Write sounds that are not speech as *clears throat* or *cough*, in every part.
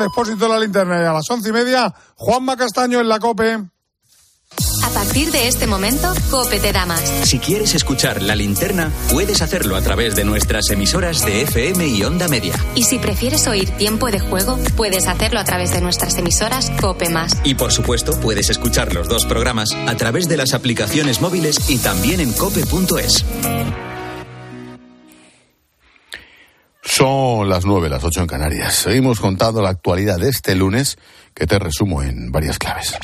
el expósito de la linterna y a las once y media, Juanma Castaño en la COPE. A partir de este momento, Cope te da más. Si quieres escuchar la linterna, puedes hacerlo a través de nuestras emisoras de FM y Onda Media. Y si prefieres oír tiempo de juego, puedes hacerlo a través de nuestras emisoras Cope Más. Y por supuesto, puedes escuchar los dos programas a través de las aplicaciones móviles y también en cope.es. Son las nueve, las ocho en Canarias. Seguimos contando la actualidad de este lunes, que te resumo en varias claves.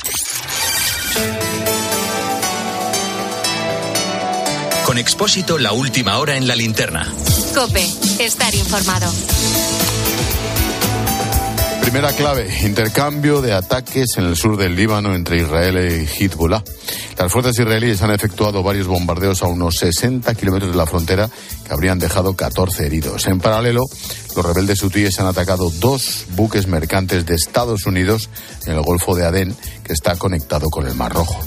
Con Expósito, la última hora en la linterna. Cope, estar informado. Primera clave, intercambio de ataques en el sur del Líbano entre Israel y Hezbollah. Las fuerzas israelíes han efectuado varios bombardeos a unos 60 kilómetros de la frontera que habrían dejado 14 heridos. En paralelo, los rebeldes hutíes han atacado dos buques mercantes de Estados Unidos en el Golfo de Adén, que está conectado con el Mar Rojo.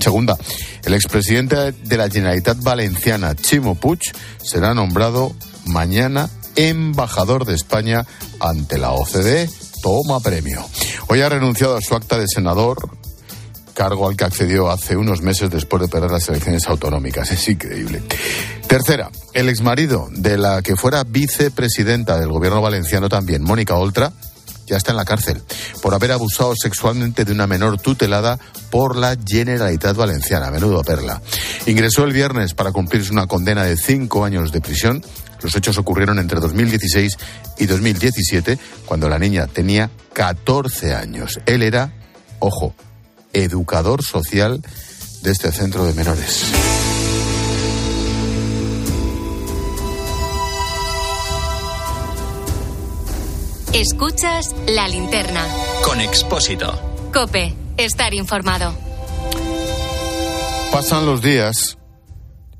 Segunda, el expresidente de la Generalitat Valenciana, Chimo Puig, será nombrado mañana embajador de España ante la OCDE. Toma premio. Hoy ha renunciado a su acta de senador, cargo al que accedió hace unos meses después de perder las elecciones autonómicas. Es increíble. Tercera, el exmarido de la que fuera vicepresidenta del gobierno valenciano también, Mónica Oltra, ya está en la cárcel por haber abusado sexualmente de una menor tutelada por la Generalitat Valenciana. Menudo perla. Ingresó el viernes para cumplirse una condena de cinco años de prisión. Los hechos ocurrieron entre 2016 y 2017, cuando la niña tenía 14 años. Él era, ojo, educador social de este centro de menores. Escuchas la linterna. Con Expósito. Cope, estar informado. Pasan los días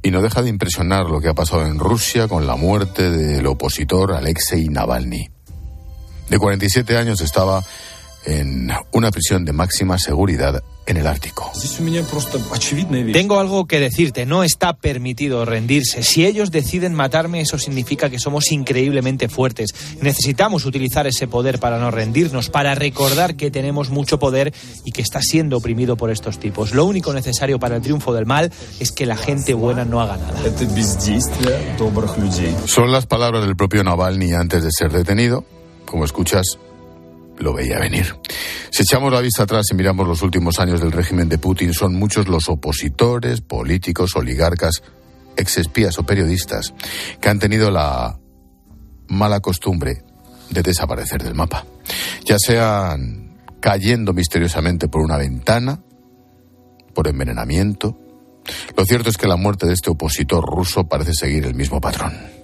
y no deja de impresionar lo que ha pasado en Rusia con la muerte del opositor Alexei Navalny. De 47 años estaba en una prisión de máxima seguridad en el Ártico. Tengo algo que decirte, no está permitido rendirse. Si ellos deciden matarme, eso significa que somos increíblemente fuertes. Necesitamos utilizar ese poder para no rendirnos, para recordar que tenemos mucho poder y que está siendo oprimido por estos tipos. Lo único necesario para el triunfo del mal es que la gente buena no haga nada. Son las palabras del propio Navalny antes de ser detenido. Como escuchas, lo veía venir. Si echamos la vista atrás y miramos los últimos años del régimen de Putin, son muchos los opositores, políticos, oligarcas, exespías o periodistas que han tenido la mala costumbre de desaparecer del mapa. Ya sean cayendo misteriosamente por una ventana, por envenenamiento. Lo cierto es que la muerte de este opositor ruso parece seguir el mismo patrón.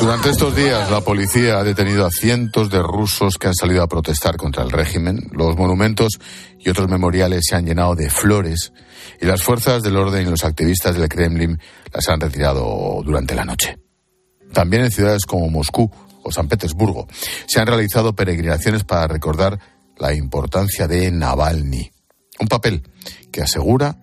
Durante estos días, la policía ha detenido a cientos de rusos que han salido a protestar contra el régimen. Los monumentos y otros memoriales se han llenado de flores y las fuerzas del orden y los activistas del Kremlin las han retirado durante la noche. También en ciudades como Moscú o San Petersburgo se han realizado peregrinaciones para recordar la importancia de Navalny. Un papel que asegura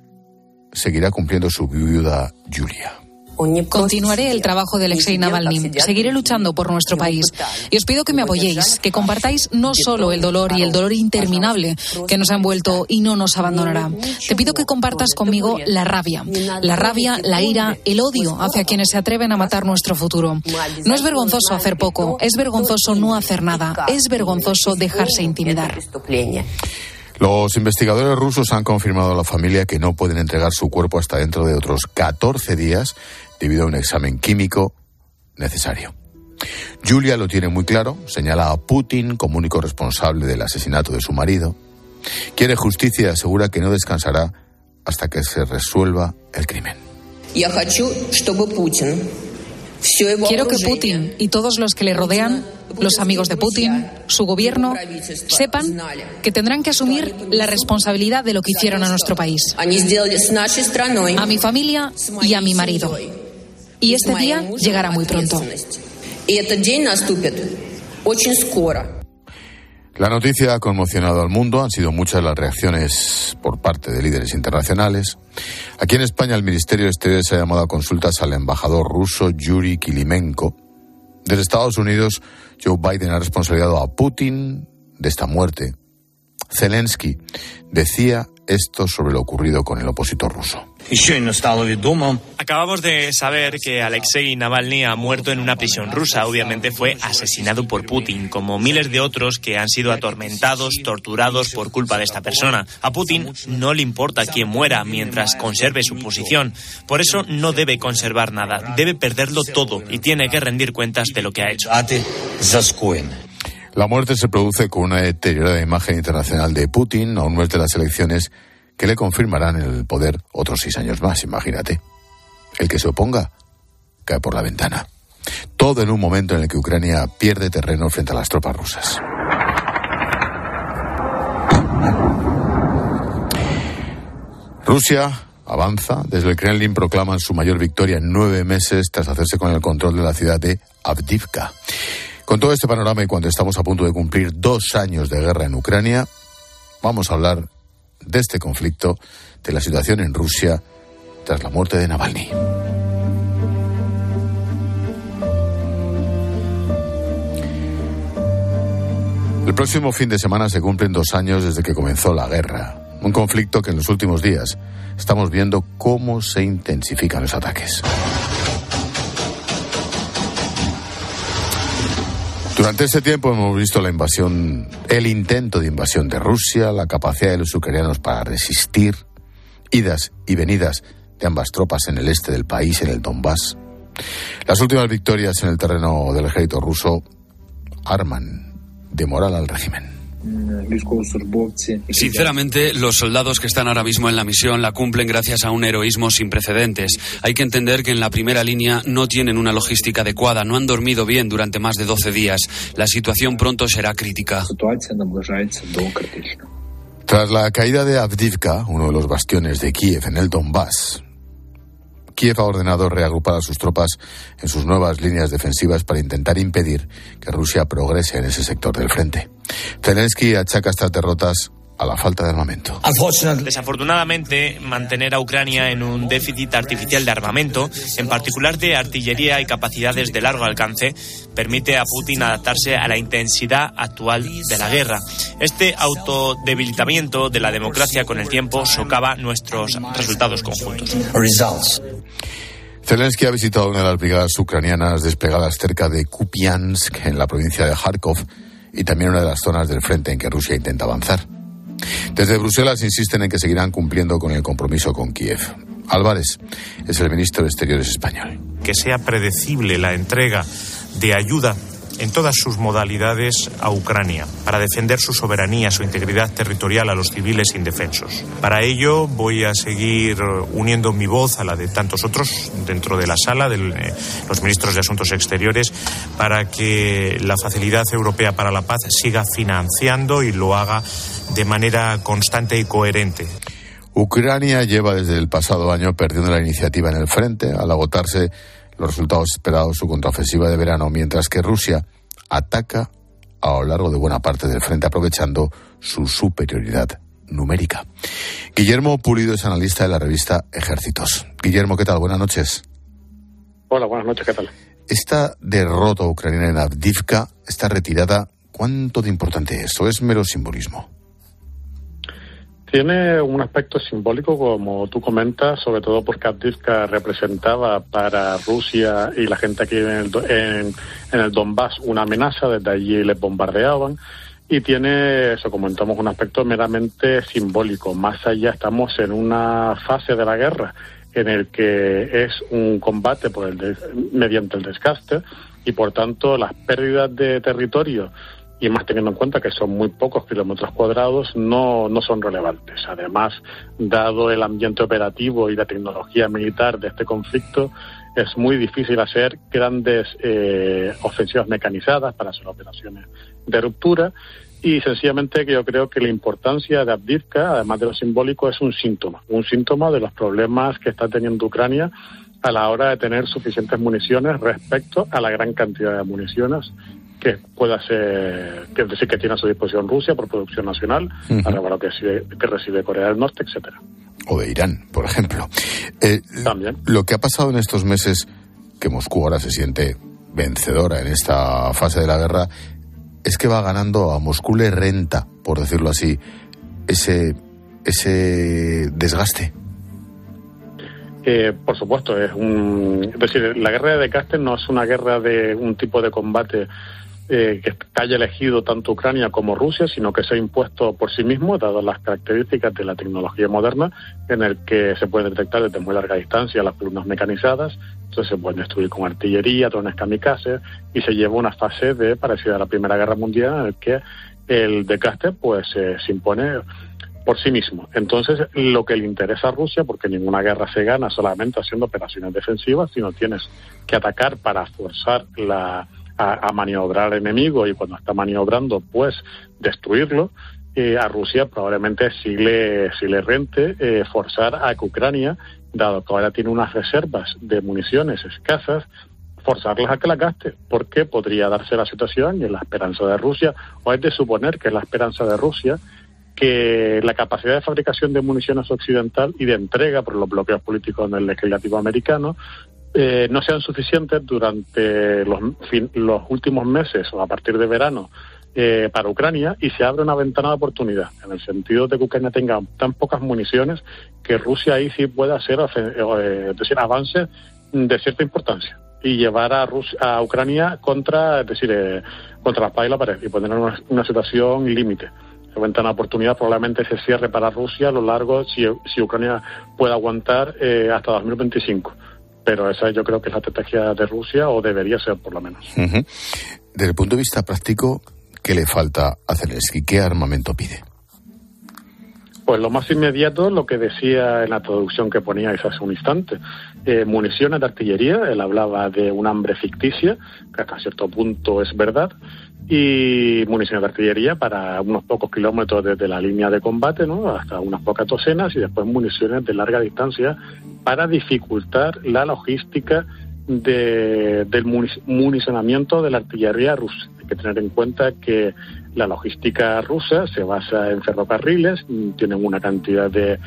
seguirá cumpliendo su viuda Julia. Continuaré el trabajo de Alexei Navalny. Seguiré luchando por nuestro país. Y os pido que me apoyéis, que compartáis no solo el dolor y el dolor interminable que nos ha envuelto y no nos abandonará. Te pido que compartas conmigo la rabia. La rabia, la ira, el odio hacia quienes se atreven a matar nuestro futuro. No es vergonzoso hacer poco, es vergonzoso no hacer nada, es vergonzoso dejarse intimidar. Los investigadores rusos han confirmado a la familia que no pueden entregar su cuerpo hasta dentro de otros 14 días debido a un examen químico necesario. Julia lo tiene muy claro, señala a Putin como único responsable del asesinato de su marido. Quiere justicia y asegura que no descansará hasta que se resuelva el crimen. Quiero que Putin y todos los que le rodean, los amigos de Putin, su gobierno, sepan que tendrán que asumir la responsabilidad de lo que hicieron a nuestro país, a mi familia y a mi marido. Y este día llegará muy pronto. La noticia ha conmocionado al mundo, han sido muchas las reacciones por parte de líderes internacionales. Aquí en España el Ministerio de Exteriores ha llamado a consultas al embajador ruso Yuri Kilimenko. Desde Estados Unidos, Joe Biden ha responsabilizado a Putin de esta muerte. Zelensky decía esto sobre lo ocurrido con el opositor ruso. Acabamos de saber que Alexei Navalny ha muerto en una prisión rusa. Obviamente fue asesinado por Putin, como miles de otros que han sido atormentados, torturados por culpa de esta persona. A Putin no le importa quién muera mientras conserve su posición. Por eso no debe conservar nada. Debe perderlo todo y tiene que rendir cuentas de lo que ha hecho. La muerte se produce con una deteriorada imagen internacional de Putin a un mes de las elecciones que le confirmarán en el poder otros seis años más, imagínate. El que se oponga cae por la ventana. Todo en un momento en el que Ucrania pierde terreno frente a las tropas rusas. Rusia avanza. Desde el Kremlin proclaman su mayor victoria en nueve meses tras hacerse con el control de la ciudad de Avdivka. Con todo este panorama y cuando estamos a punto de cumplir dos años de guerra en Ucrania, vamos a hablar de este conflicto, de la situación en Rusia tras la muerte de Navalny. El próximo fin de semana se cumplen dos años desde que comenzó la guerra, un conflicto que en los últimos días estamos viendo cómo se intensifican los ataques. Durante ese tiempo hemos visto la invasión, el intento de invasión de Rusia, la capacidad de los ucranianos para resistir, idas y venidas de ambas tropas en el este del país, en el Donbass. Las últimas victorias en el terreno del ejército ruso arman de moral al régimen. Sinceramente, los soldados que están ahora mismo en la misión la cumplen gracias a un heroísmo sin precedentes. Hay que entender que en la primera línea no tienen una logística adecuada, no han dormido bien durante más de 12 días. La situación pronto será crítica. Tras la caída de Avdivka, uno de los bastiones de Kiev en el Donbass, Kiev ha ordenado reagrupar a sus tropas en sus nuevas líneas defensivas para intentar impedir que Rusia progrese en ese sector del frente. Zelensky achaca estas derrotas a la falta de armamento. Desafortunadamente, mantener a Ucrania en un déficit artificial de armamento, en particular de artillería y capacidades de largo alcance, permite a Putin adaptarse a la intensidad actual de la guerra. Este autodebilitamiento de la democracia con el tiempo socava nuestros resultados conjuntos. Zelensky ha visitado una de las brigadas ucranianas desplegadas cerca de Kupiansk, en la provincia de Kharkov, y también una de las zonas del frente en que Rusia intenta avanzar. Desde Bruselas insisten en que seguirán cumpliendo con el compromiso con Kiev. Álvarez es el ministro de Exteriores español. Que sea predecible la entrega de ayuda en todas sus modalidades a Ucrania para defender su soberanía, su integridad territorial a los civiles indefensos. Para ello voy a seguir uniendo mi voz a la de tantos otros dentro de la sala, de eh, los ministros de Asuntos Exteriores, para que la Facilidad Europea para la Paz siga financiando y lo haga de manera constante y coherente. Ucrania lleva desde el pasado año perdiendo la iniciativa en el frente al agotarse los resultados esperados su contraofensiva de verano, mientras que Rusia ataca a lo largo de buena parte del frente aprovechando su superioridad numérica. Guillermo Pulido es analista de la revista Ejércitos. Guillermo, ¿qué tal? Buenas noches. Hola, buenas noches, ¿qué tal? Esta derrota ucraniana en Avdivka, esta retirada, ¿cuánto de importante es? ¿O es mero simbolismo? Tiene un aspecto simbólico, como tú comentas, sobre todo porque Avdivka representaba para Rusia y la gente aquí en el, en, el Donbass una amenaza, desde allí les bombardeaban. Y tiene, eso comentamos, un aspecto meramente simbólico. Más allá estamos en una fase de la guerra en el que es un combate por el mediante el desgaste y por tanto las pérdidas de territorio y más teniendo en cuenta que son muy pocos kilómetros cuadrados, no, no son relevantes. Además, dado el ambiente operativo y la tecnología militar de este conflicto, es muy difícil hacer grandes eh, ofensivas mecanizadas para hacer operaciones de ruptura y sencillamente que yo creo que la importancia de Abdivka, además de lo simbólico, es un síntoma, un síntoma de los problemas que está teniendo Ucrania a la hora de tener suficientes municiones respecto a la gran cantidad de municiones que pueda ser, que decir que tiene a su disposición Rusia por producción nacional, uh lo que recibe, que recibe Corea del Norte, etcétera. O de Irán, por ejemplo. Eh, También. Lo que ha pasado en estos meses, que Moscú ahora se siente vencedora en esta fase de la guerra, es que va ganando a Moscú le renta, por decirlo así, ese, ese desgaste. Eh, por supuesto, es un. Es decir, la guerra de Desgaste no es una guerra de un tipo de combate eh, que haya elegido tanto Ucrania como Rusia, sino que se ha impuesto por sí mismo, dadas las características de la tecnología moderna, en el que se puede detectar desde muy larga distancia las columnas mecanizadas, entonces se pueden destruir con artillería, drones kamikaze, y se lleva una fase de parecida a la Primera Guerra Mundial, en el que el desgaste pues se impone por sí mismo. Entonces, lo que le interesa a Rusia, porque ninguna guerra se gana solamente haciendo operaciones defensivas, sino tienes que atacar para forzar la, a, maniobrar al enemigo y cuando está maniobrando, pues destruirlo. A Rusia probablemente sí le, le rente eh, forzar a que Ucrania, dado que ahora tiene unas reservas de municiones escasas, forzarlas a que la gaste, porque podría darse la situación y es la esperanza de Rusia, o es de suponer que es la esperanza de Rusia, que la capacidad de fabricación de municiones occidental y de entrega por los bloqueos políticos en el legislativo americano eh, no sean suficientes durante los, los últimos meses o a partir de verano eh, para Ucrania y se abre una ventana de oportunidad, en el sentido de que Ucrania tenga tan pocas municiones que Rusia ahí sí pueda hacer eh, decir, avances de cierta importancia y llevar a, Rusia, a Ucrania contra, es decir, contra la espalda y la pared y poner una, una situación límite. La ventana de oportunidad probablemente se cierre para Rusia a lo largo, si, si Ucrania puede aguantar, hasta 2025 pero esa yo creo que es la estrategia de Rusia o debería ser por lo menos. Desde el punto de vista práctico, ¿qué le falta a Zelensky? ¿Qué armamento pide? Pues lo más inmediato, lo que decía en la traducción que poníais hace un instante, eh, municiones de artillería, él hablaba de un hambre ficticia, que hasta cierto punto es verdad, y municiones de artillería para unos pocos kilómetros desde la línea de combate, ¿no? hasta unas pocas docenas, y después municiones de larga distancia para dificultar la logística de, del municionamiento de la artillería rusa. Hay que tener en cuenta que la logística rusa se basa en ferrocarriles, tienen una cantidad de,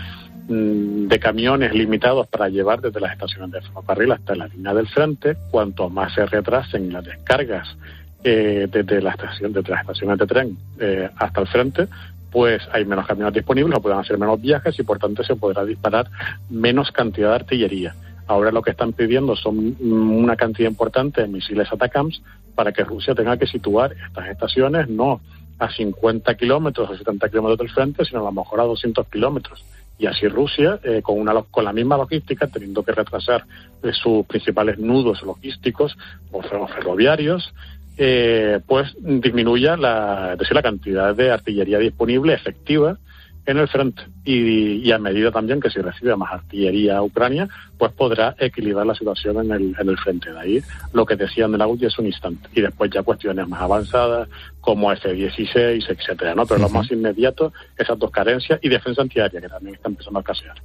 mm, de camiones limitados para llevar desde las estaciones de ferrocarril hasta la línea del frente. Cuanto más se retrasen las descargas eh, desde, la estación, desde las estaciones de tren eh, hasta el frente, pues hay menos camiones disponibles, o pueden hacer menos viajes y por tanto se podrá disparar menos cantidad de artillería. Ahora lo que están pidiendo son una cantidad importante de misiles ATACAMS para que Rusia tenga que situar estas estaciones no a 50 kilómetros o 70 kilómetros del frente, sino a lo mejor a 200 kilómetros. Y así Rusia, eh, con, una, con la misma logística, teniendo que retrasar eh, sus principales nudos logísticos o ferroviarios, eh, pues disminuya la, decir, la cantidad de artillería disponible efectiva en el frente y, a medida también que si recibe más artillería a Ucrania, pues podrá equilibrar la situación en el, en el frente. De ahí lo que decían de la UDI es un instante. Y después ya cuestiones más avanzadas como F-16, etcétera, ¿no? Pero lo más inmediato, esas dos carencias y defensa antiaérea que también está empezando a escasear.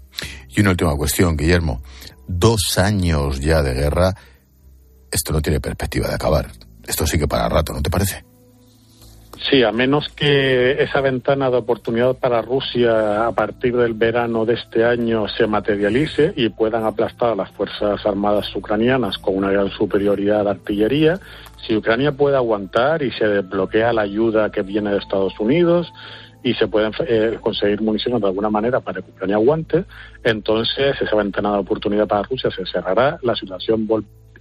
Y una última cuestión, Guillermo. Dos años ya de guerra, esto no tiene perspectiva de acabar esto sí que para rato, ¿no te parece? Sí, a menos que esa ventana de oportunidad para Rusia a partir del verano de este año se materialice y puedan aplastar a las Fuerzas Armadas ucranianas con una gran superioridad de artillería, si Ucrania puede aguantar y se desbloquea la ayuda que viene de Estados Unidos y se pueden eh, conseguir municiones de alguna manera para que Ucrania aguante, entonces esa ventana de oportunidad para Rusia se cerrará, la situación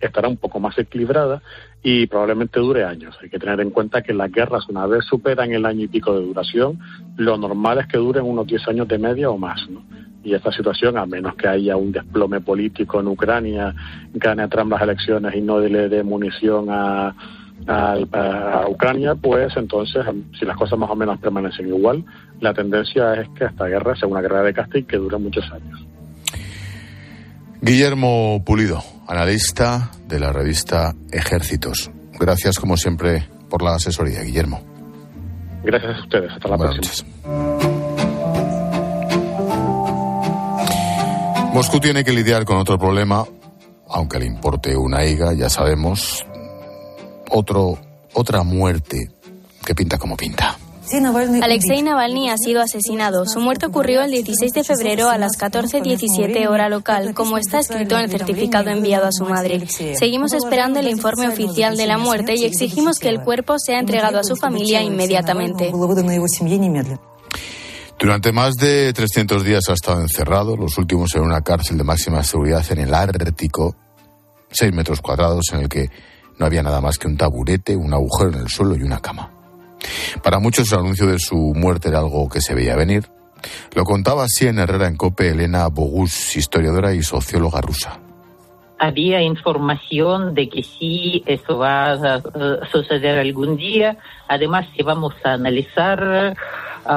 estará un poco más equilibrada y probablemente dure años. Hay que tener en cuenta que las guerras, una vez superan el año y pico de duración, lo normal es que duren unos 10 años de media o más. ¿no? Y esta situación, a menos que haya un desplome político en Ucrania, gane Trump las elecciones y no le dé munición a, a, Ucrania, pues entonces, si las cosas más o menos permanecen igual, la tendencia es que esta guerra sea una guerra de castigo que dure muchos años. Guillermo Pulido, analista de la revista Ejércitos. Gracias, como siempre, por la asesoría, Guillermo. Gracias a ustedes. Hasta la próxima. Moscú tiene que lidiar con otro problema, aunque le importe una higa, ya sabemos. Otro otra muerte que pinta como pinta. Alexei Navalny ha sido asesinado. Su muerte ocurrió el 16 de febrero a las 14.17 hora local, como está escrito en el certificado enviado a su madre. Seguimos esperando el informe oficial de la muerte y exigimos que el cuerpo sea entregado a su familia inmediatamente. Durante más de 300 días ha estado encerrado, los últimos en una cárcel de máxima seguridad en el Ártico, 6 metros cuadrados en el que no había nada más que un taburete, un agujero en el suelo y una cama. Para muchos el anuncio de su muerte era algo que se veía venir. Lo contaba así en Herrera en Cope Elena Bogus, historiadora y socióloga rusa. Había información de que sí, eso va a suceder algún día. Además, si vamos a analizar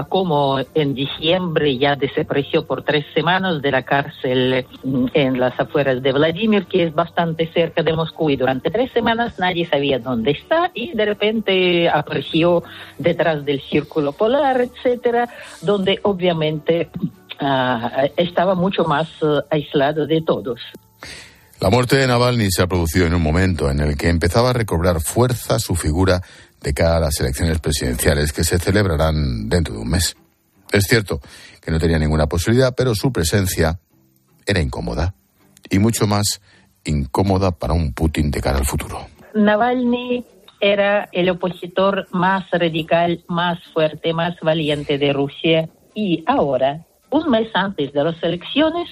como en diciembre ya desapareció por tres semanas de la cárcel en las afueras de Vladimir, que es bastante cerca de Moscú, y durante tres semanas nadie sabía dónde está, y de repente apareció detrás del círculo polar, etcétera, donde obviamente ah, estaba mucho más uh, aislado de todos. La muerte de Navalny se ha producido en un momento en el que empezaba a recobrar fuerza su figura de cara a las elecciones presidenciales que se celebrarán dentro de un mes. Es cierto que no tenía ninguna posibilidad, pero su presencia era incómoda y mucho más incómoda para un Putin de cara al futuro. Navalny era el opositor más radical, más fuerte, más valiente de Rusia y ahora, un mes antes de las elecciones,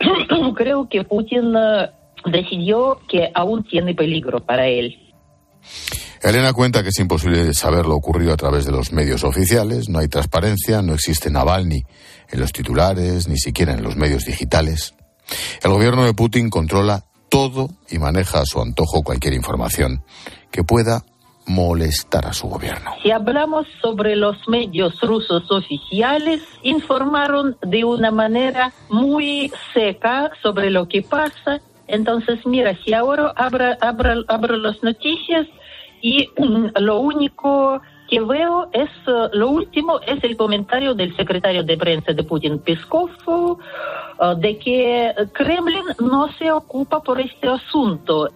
*clears throat* creo que Putin eh, decidió que aún tiene peligro para él. Elena cuenta que es imposible saber lo ocurrido a través de los medios oficiales, no hay transparencia, no existe Navalny en los titulares, ni siquiera en los medios digitales. El gobierno de Putin controla todo y maneja a su antojo cualquier información que pueda molestar a su gobierno. Si hablamos sobre los medios rusos oficiales, informaron de una manera muy seca sobre lo que pasa. Entonces, mira, si ahora abro, abro, abro las noticias, y *clears throat* lo único que veo es, eh, lo último es el comentario del secretario de prensa de Putin, Peskov, eh, de que Kremlin no se ocupa por este asunto.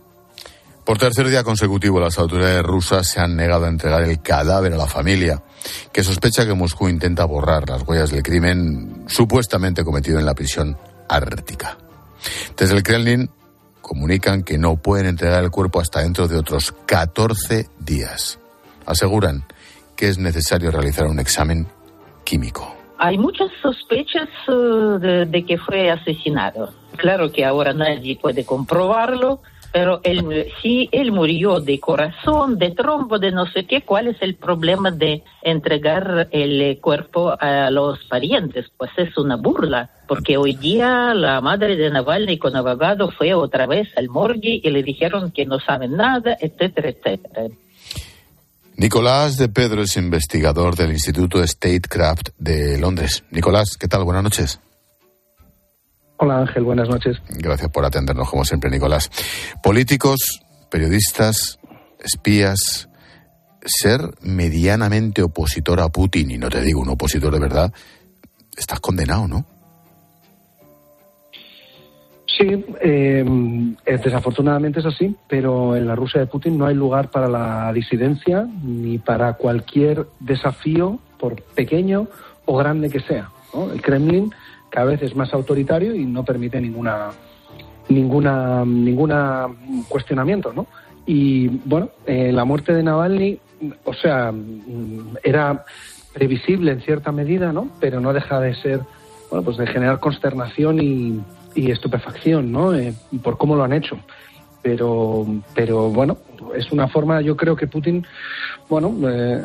Por tercer día consecutivo, las autoridades rusas se han negado a entregar el cadáver a la familia, que sospecha que Moscú intenta borrar las huellas del crimen supuestamente cometido en la prisión ártica. Desde el Kremlin comunican que no pueden entregar el cuerpo hasta dentro de otros 14 días. Aseguran que es necesario realizar un examen químico. Hay muchas sospechas eh, de que fue asesinado. Claro que ahora nadie puede comprobarlo, pero él, si él murió de corazón, de trombo, de no sé qué, ¿cuál es el problema de entregar el cuerpo a los parientes? Pues es una burla, porque hoy día la madre de Navalny con abogado fue otra vez al morgue y le dijeron que no saben nada, etcétera, etcétera. Nicolás de Pedro es investigador del Instituto Statecraft de Londres. Nicolás, ¿qué tal? Buenas noches. Hola Ángel, buenas noches. Gracias por atendernos, como siempre, Nicolás. Políticos, periodistas, espías, ser medianamente opositor a Putin, y no te digo un opositor de verdad, estás condenado, ¿no? Sí, eh, desafortunadamente es así, pero en la Rusia de Putin no hay lugar para la disidencia ni para cualquier desafío, por pequeño o grande que sea. El Kremlin cada vez es más autoritario y no permite ninguna ninguna ninguna cuestionamiento, ¿no? Y bueno, eh, la muerte de Navalny, o sea, era previsible en cierta medida, ¿no? Pero no deja de ser, bueno, pues de generar consternación y, estupefacción, ¿no? Eh, por cómo lo han hecho. Pero, pero bueno, es una forma, yo creo que Putin, bueno, eh,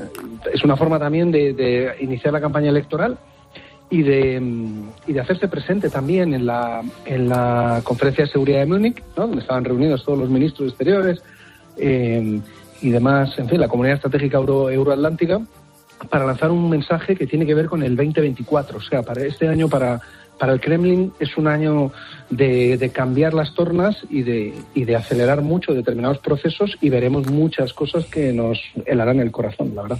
es una forma también de, de iniciar la campaña electoral y de, y de hacerse presente también en la, en la conferencia de seguridad de Múnich, donde estaban reunidos todos los ministros exteriores eh, y demás, en fin, la comunidad estratégica euro, euroatlántica, para lanzar un mensaje que tiene que ver con el 2024. O sea, para este año, para, para el Kremlin, es un año de, de cambiar las tornas y de, y de acelerar mucho determinados procesos y veremos muchas cosas que nos helarán el corazón, la verdad.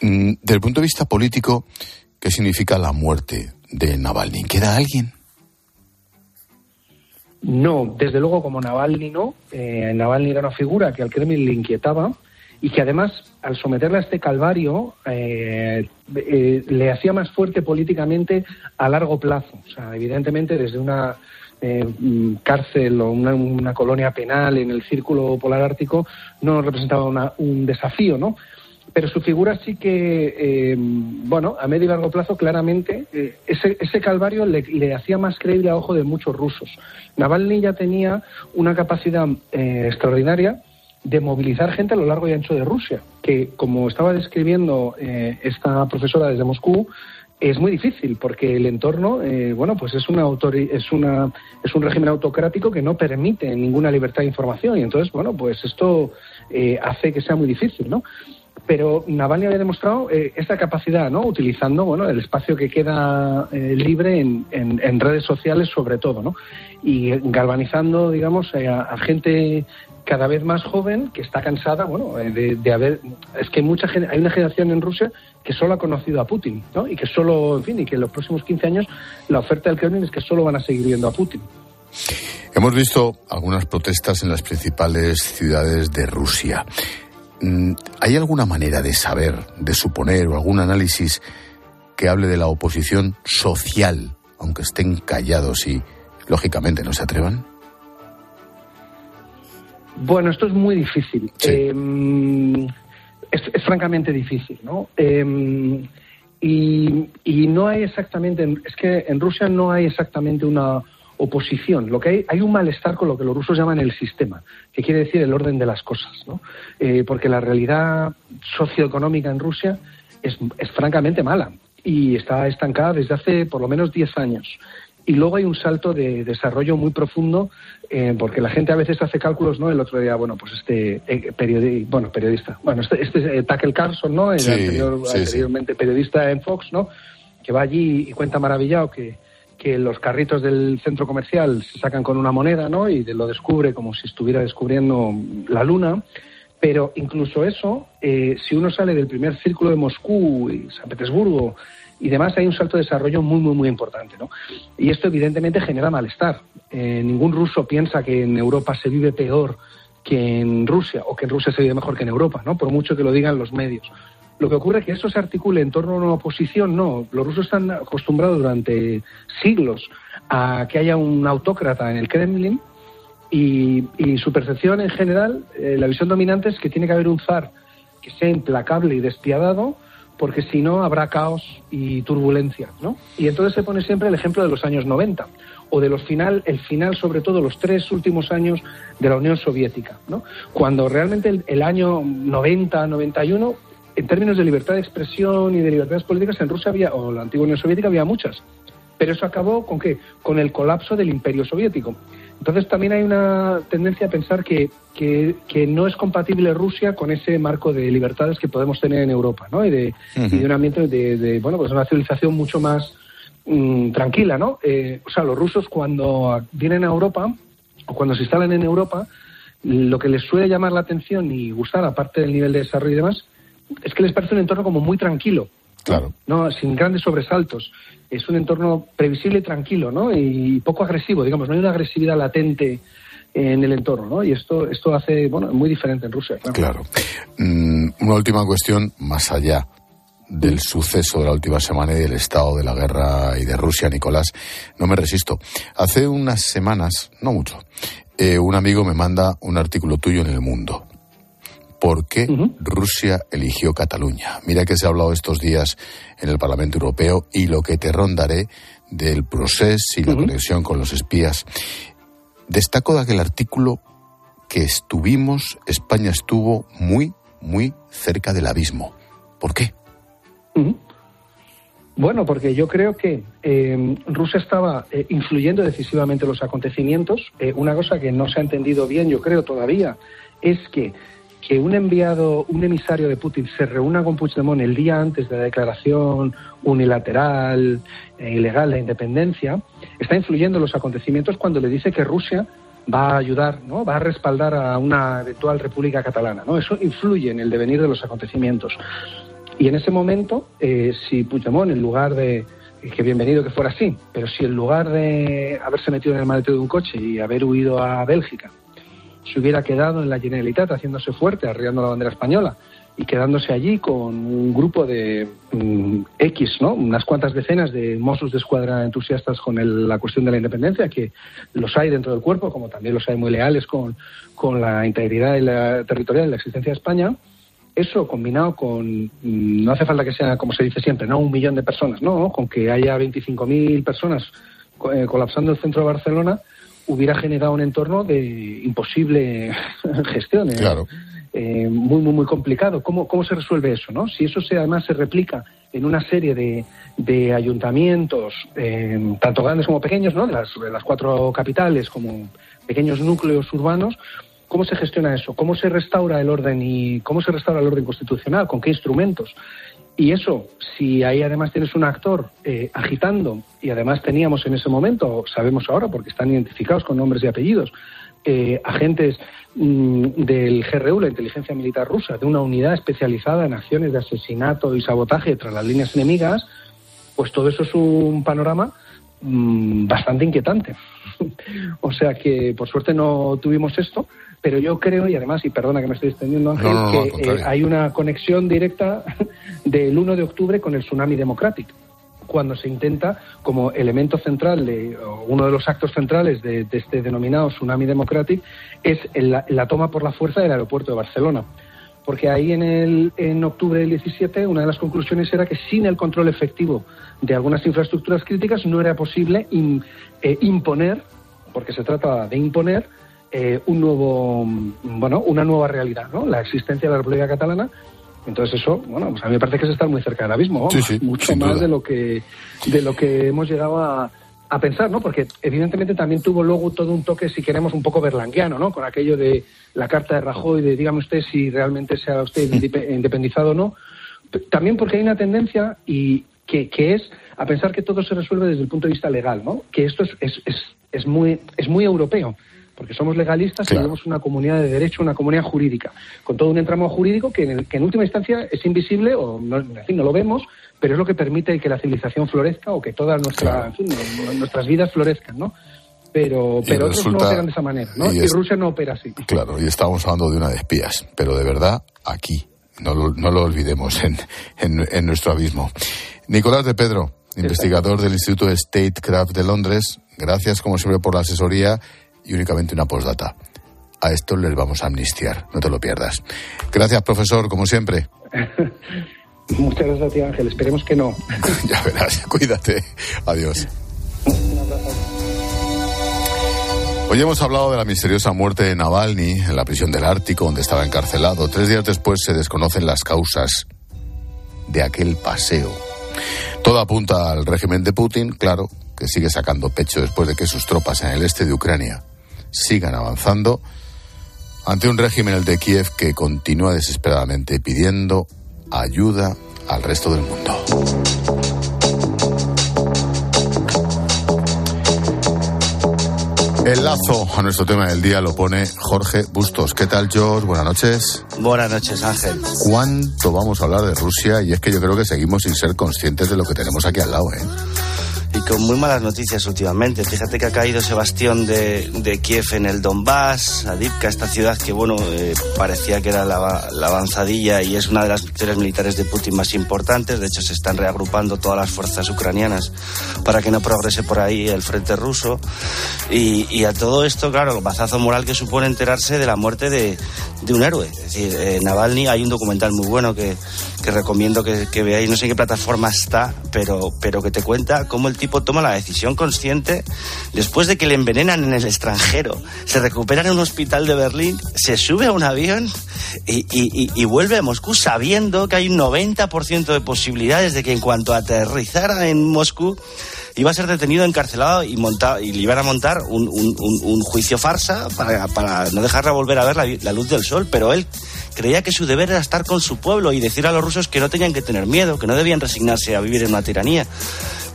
Mm, desde el punto de vista político, ¿Qué significa la muerte de Navalny? ¿Queda alguien? No, desde luego como Navalny no. Eh, Navalny era una figura que al Kremlin le inquietaba y que además, al someterle a este calvario, eh, eh, le hacía más fuerte políticamente a largo plazo. O sea, evidentemente desde una mm, cárcel o una, colonia penal en el círculo polar ártico no representaba un desafío, ¿no? Pero su figura sí que, eh, bueno, a medio y largo plazo, claramente, eh, ese, ese, calvario le, hacía más creíble a ojo de muchos rusos. Navalny ya tenía una capacidad eh, extraordinaria de movilizar gente a lo largo y ancho de Rusia, que, como estaba describiendo esta profesora desde Moscú, es muy difícil porque el entorno, bueno, pues es una es una es un régimen autocrático que no permite ninguna libertad de información y entonces, bueno, pues esto hace que sea muy difícil, ¿no? Pero Navalny había demostrado eh, esta capacidad, ¿no? Utilizando, bueno, el espacio que queda eh, libre en, en, redes sociales sobre todo, ¿no? Y galvanizando, digamos, eh, a, gente cada vez más joven que está cansada, bueno, de, de, haber... Es que mucha hay una generación en Rusia que solo ha conocido a Putin, ¿no? Y que solo, en fin, y que en los próximos 15 años la oferta del Kremlin es que solo van a seguir viendo a Putin. Hemos visto algunas protestas en las principales ciudades de Rusia. Mm, ¿Hay alguna manera de saber, de suponer o algún análisis que hable de la oposición social, aunque estén callados y, lógicamente, no se atrevan? Bueno, esto es muy difícil. Em, es, francamente difícil, ¿no? Y, y, no hay exactamente, es que en Rusia no hay exactamente una, oposición. Lo que hay, hay un malestar con lo que los rusos llaman el sistema, que quiere decir el orden de las cosas, ¿no? Eh, porque la realidad socioeconómica en Rusia es, es, francamente mala y está estancada desde hace por lo menos 10 años. Y luego hay un salto de desarrollo muy profundo, eh, porque la gente a veces hace cálculos, ¿no? El otro día, bueno, pues este eh, periodista, bueno, periodista, bueno, este, este Tucker Carlson, ¿no? El anterior, anteriormente periodista en Fox, ¿no? Que va allí y cuenta maravillado que, que los carritos del centro comercial se sacan con una moneda, ¿no? Y lo descubre como si estuviera descubriendo la luna. Pero incluso eso, eh, si uno sale del primer círculo de Moscú y San Petersburgo y demás, hay un salto de desarrollo muy, muy, muy importante, ¿no? Y esto evidentemente genera malestar. Eh, ningún ruso piensa que en Europa se vive peor que en Rusia o que en Rusia se vive mejor que en Europa, ¿no? Por mucho que lo digan los medios. Lo que ocurre es que eso se articule en torno a una oposición, no. Los rusos están acostumbrados durante siglos a que haya un autócrata en el Kremlin y, su percepción en general, eh, la visión dominante es que tiene que haber un zar que sea implacable y despiadado porque si no habrá caos y turbulencia, ¿no? Y entonces se pone siempre el ejemplo de los años 90 o de los final, el final sobre todo los tres últimos años de la Unión Soviética, ¿no? Cuando realmente el, el año 90, 91 en términos de libertad de expresión y de libertades políticas, en Rusia había, o la antigua Unión Soviética, había muchas. Pero eso acabó con qué? Con el colapso del imperio soviético. Entonces también hay una tendencia a pensar que, que, no es compatible Rusia con ese marco de libertades que podemos tener en Europa, ¿no? Y de, un ambiente de, bueno, pues una civilización mucho más mm, tranquila, ¿no? Eh, o sea, los rusos cuando vienen a Europa o cuando se instalan en Europa, lo que les suele llamar la atención y gustar, aparte del nivel de desarrollo y demás, es que les parece un entorno como muy tranquilo. Claro. No, sin grandes sobresaltos. Es un entorno previsible y tranquilo, ¿no? Y poco agresivo, digamos. No hay una agresividad latente en el entorno, ¿no? Y esto, esto hace, bueno, muy diferente en Rusia. Claro. Mm, una última cuestión, más allá del suceso de la última semana y del estado de la guerra y de Rusia, Nicolás, no me resisto. Hace unas semanas, no mucho, eh, un amigo me manda un artículo tuyo en El Mundo por qué Rusia eligió Cataluña. Mira que se ha hablado estos días en el Parlamento Europeo y lo que te rondaré del proceso y la conexión con los espías. Destaco de aquel artículo que estuvimos, España estuvo muy, muy cerca del abismo. ¿Por qué? Bueno, porque yo creo que eh, Rusia estaba eh, influyendo decisivamente los acontecimientos. Eh, una cosa que no se ha entendido bien, yo creo todavía, es que que un enviado, un emisario de Putin se reúna con Puigdemont el día antes de la declaración unilateral e ilegal de independencia, está influyendo en los acontecimientos cuando le dice que Rusia va a ayudar, ¿no? va a respaldar a una eventual república catalana. ¿no? Eso influye en el devenir de los acontecimientos. Y en ese momento, eh, si Puigdemont, en lugar de que bienvenido que fuera así, pero si en lugar de haberse metido en el maletero de un coche y haber huido a Bélgica, se hubiera quedado en la Generalitat haciéndose fuerte, arriando la bandera española y quedándose allí con un grupo de mm, X, ¿no? Unas cuantas decenas de Mossos de escuadra entusiastas con la cuestión de la independencia, que los hay dentro del cuerpo, como también los hay muy leales con, con la integridad y la territorial de la existencia de España. Eso combinado con, mm, no hace falta que sea, como se dice siempre, no un millón de personas, no, con que haya 25.000 personas eh, colapsando el centro de Barcelona, hubiera generado un entorno de imposible *laughs* gestión. ¿eh? Claro. Eh, muy, muy, muy complicado. ¿Cómo, ¿Cómo se resuelve eso? ¿no? Si eso se, además se replica en una serie de, de ayuntamientos, eh, tanto grandes como pequeños, ¿no? las, de las cuatro capitales, como pequeños núcleos urbanos, ¿cómo se gestiona eso? ¿Cómo se restaura el orden y cómo se restaura el orden constitucional? ¿Con qué instrumentos? Y eso, si ahí además tienes un actor eh, agitando, y además teníamos en ese momento, sabemos ahora porque están identificados con nombres y apellidos, eh, agentes mm, del GRU, la inteligencia militar rusa, de una unidad especializada en acciones de asesinato y sabotaje tras las líneas enemigas, pues todo eso es un panorama mm, bastante inquietante. *laughs* o sea que por suerte no tuvimos esto, pero yo creo, y además, y perdona que me estoy extendiendo, Ángel, que eh, hay una conexión directa *laughs* del 1 de octubre con el tsunami democrático cuando se intenta, como elemento central, de, uno de los actos centrales de, este denominado Tsunami Democratic, es la, toma por la fuerza del aeropuerto de Barcelona. Porque ahí en, el, en octubre del 17 una de las conclusiones era que sin el control efectivo de algunas infraestructuras críticas no era posible eh, imponer, porque se trata de imponer, eh, un nuevo, bueno, una nueva realidad, ¿no? La existencia de la República Catalana entonces eso, bueno, pues a mí me parece que es estar muy cerca del abismo, mucho más de lo que de lo que hemos llegado a, a, pensar, ¿no? Porque evidentemente también tuvo luego todo un toque, si queremos, un poco berlanguiano, ¿no? Con aquello de la carta de Rajoy, de dígame usted si realmente se ha usted *laughs* independizado o no. También porque hay una tendencia y que, que, es a pensar que todo se resuelve desde el punto de vista legal, ¿no? Que esto es, es, es, es muy, es muy europeo porque somos legalistas y tenemos una comunidad de derecho, una comunidad jurídica, con todo un entramo jurídico que en, que en última instancia es invisible o no, no lo vemos, pero es lo que permite que la civilización florezca o que todas nuestra, nuestras vidas florezcan, ¿no? Pero, pero otros no operan de esa manera, ¿no? Y, Rusia no opera así. Claro, y estamos hablando de una de espías, pero de verdad aquí, no lo, no lo olvidemos en, en, en nuestro abismo. Nicolás de Pedro, investigador del Instituto Statecraft de Londres, gracias como siempre por la asesoría y únicamente una postdata. A esto les vamos a amnistiar, no te lo pierdas. Gracias, profesor, como siempre. *laughs* Muchas gracias a ti, Ángel. Esperemos que no. *laughs* ya verás, cuídate. Adiós. Hoy hemos hablado de la misteriosa muerte de Navalny en la prisión del Ártico, donde estaba encarcelado. Tres días después se desconocen las causas de aquel paseo. Todo apunta al régimen de Putin, claro, que sigue sacando pecho después de que sus tropas en el este de Ucrania sigan avanzando ante un régimen, el de Kiev, que continúa desesperadamente pidiendo ayuda al resto del mundo. El lazo a nuestro tema del día lo pone Jorge Bustos. ¿Qué tal, George? Buenas noches. Buenas noches, Ángel. ¿Cuánto vamos a hablar de Rusia? Y es que yo creo que seguimos sin ser conscientes de lo que tenemos aquí al lado, ¿eh? Con muy malas noticias últimamente. Fíjate que ha caído ese bastión de, de Kiev en el Donbass, Adivka, esta ciudad que, bueno, eh, parecía que era la, la, avanzadilla y es una de las victorias militares de Putin más importantes. De hecho, se están reagrupando todas las fuerzas ucranianas para que no progrese por ahí el frente ruso. Y, y a todo esto, claro, el bazazo moral que supone enterarse de la muerte de, de un héroe. Es decir, eh, Navalny, hay un documental muy bueno que, que recomiendo que, que, veáis, no sé en qué plataforma está, pero, pero que te cuenta cómo el tipo toma la decisión consciente después de que le envenenan en el extranjero, se recupera en un hospital de Berlín, se sube a un avión y, y, vuelve a Moscú sabiendo que hay un 90% de posibilidades de que en cuanto aterrizara en Moscú iba a ser detenido, encarcelado y, monta, y le iban a montar un, juicio farsa para, no dejarle volver a ver la, luz del sol. Pero él creía que su deber era estar con su pueblo y decir a los rusos que no tenían que tener miedo, que no debían resignarse a vivir en una tiranía.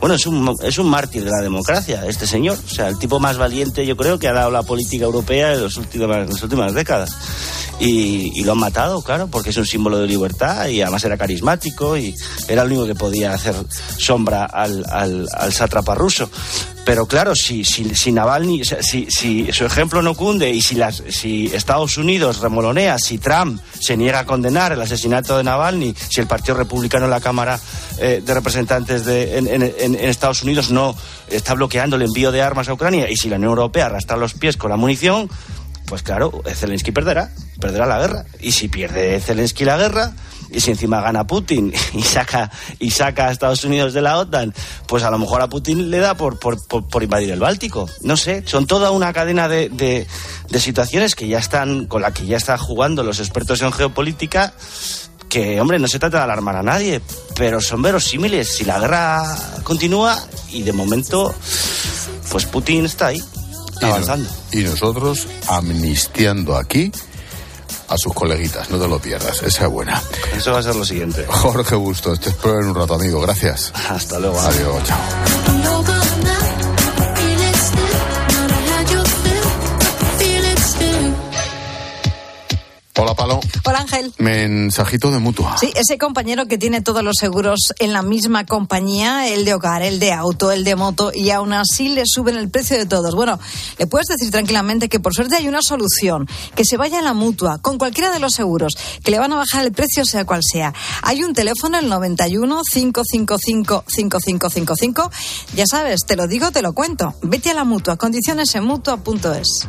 bueno, es un, es un mártir de la democracia, este señor. O sea, el tipo más valiente, yo creo, que ha dado la política europea en, los últimos, las últimas décadas. Y, lo han matado, claro, porque es un símbolo de libertad y además era carismático y era el único que podía hacer sombra al, al, al sátrapa ruso. Pero claro, si, si, si Navalny, si, si, su ejemplo no cunde y si, las, si Estados Unidos remolonea, si Trump se niega a condenar el asesinato de Navalny, si el Partido Republicano en la Cámara eh, de Representantes de, en, Estados Unidos no está bloqueando el envío de armas a Ucrania y si la Unión Europea arrastra los pies con la munición, pues claro, Zelensky perderá, perderá la guerra. Y si pierde Zelensky la guerra, y si encima gana Putin *laughs* y saca, y saca a Estados Unidos de la OTAN, pues a lo mejor a Putin le da por, por, por, invadir el Báltico. No sé, son toda una cadena de, de, de situaciones que ya están, con la que ya están jugando los expertos en geopolítica que, hombre, no se trata de alarmar a nadie, pero son verosímiles. Si la guerra continúa y de momento, pues Putin está ahí, avanzando. Y nosotros amnistiando aquí a sus coleguitas. No te lo pierdas, esa es buena. Eso va a ser lo siguiente. Jorge Bustos, te espero en un rato, amigo. Gracias. Hasta luego. Adiós, chao. Hola, Palo. Hola, Ángel. Mensajito de mutua. Sí, ese compañero que tiene todos los seguros en la misma compañía, el de hogar, el de auto, el de moto, y aún así le suben el precio de todos. Bueno, le puedes decir tranquilamente que por suerte hay una solución, que se vaya a la mutua con cualquiera de los seguros, que le van a bajar el precio sea cual sea. Hay un teléfono, el 91 555 5555. Ya sabes, te lo digo, te lo cuento. Vete a la mutua, condiciones en mutua.es.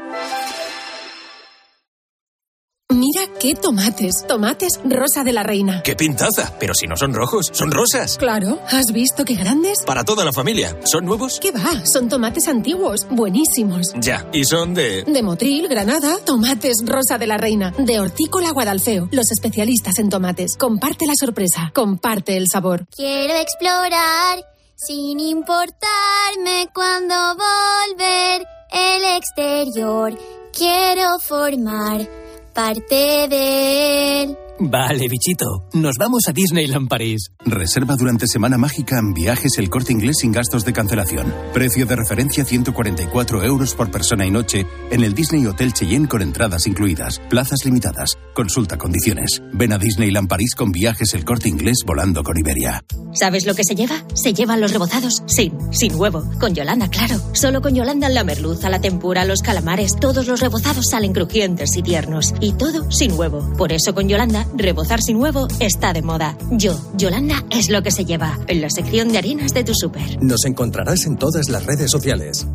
Qué tomates. Tomates rosa de la reina. ¡Qué pintaza! Pero si no son rojos, son rosas. Claro. ¿Has visto qué grandes? Para toda la familia. ¿Son nuevos? ¿Qué va? Son tomates antiguos. Buenísimos. Ya. ¿Y son de...? De Motril, Granada. Tomates rosa de la reina. De Hortícola Guadalfeo. Los especialistas en tomates. Comparte la sorpresa. Comparte el sabor. Quiero explorar sin importarme cuando volver el exterior. Quiero formar parte de él. Vale, bichito. Nos vamos a Disneyland París. Reserva durante Semana Mágica en viajes el corte inglés sin gastos de cancelación. Precio de referencia 144 euros por persona y noche en el Disney Hotel Cheyenne con entradas incluidas. Plazas limitadas. Consulta condiciones. Ven a Disneyland París con viajes el corte inglés volando con Iberia. ¿Sabes lo que se lleva? Se llevan los rebozados sin, sin huevo. Con Yolanda, claro. Solo con Yolanda la merluza, la tempura, los calamares, todos los rebozados salen crujientes y tiernos. Y todo sin huevo. Por eso con Yolanda rebozar sin huevo está de moda. Yo, Yolanda, es lo que se lleva en la sección de harinas de tu súper. Nos encontrarás en todas las redes sociales.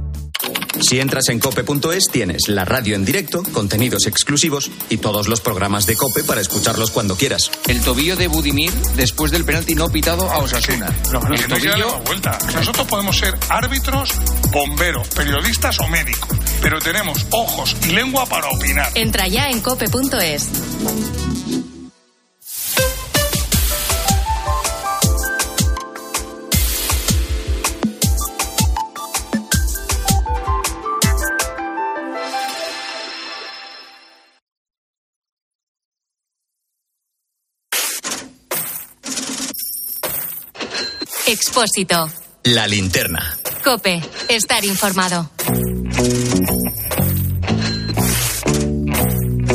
Si entras en cope.es tienes la radio en directo, contenidos exclusivos y todos los programas de Cope para escucharlos cuando quieras. El tobillo de Budimir después del penalti no pitado a Osasuna. No, no, que no vuelta. Nosotros podemos ser árbitros, bomberos, periodistas o médicos, pero tenemos ojos y lengua para opinar. Entra ya en cope.es. Expósito. La linterna. Cope. Estar informado.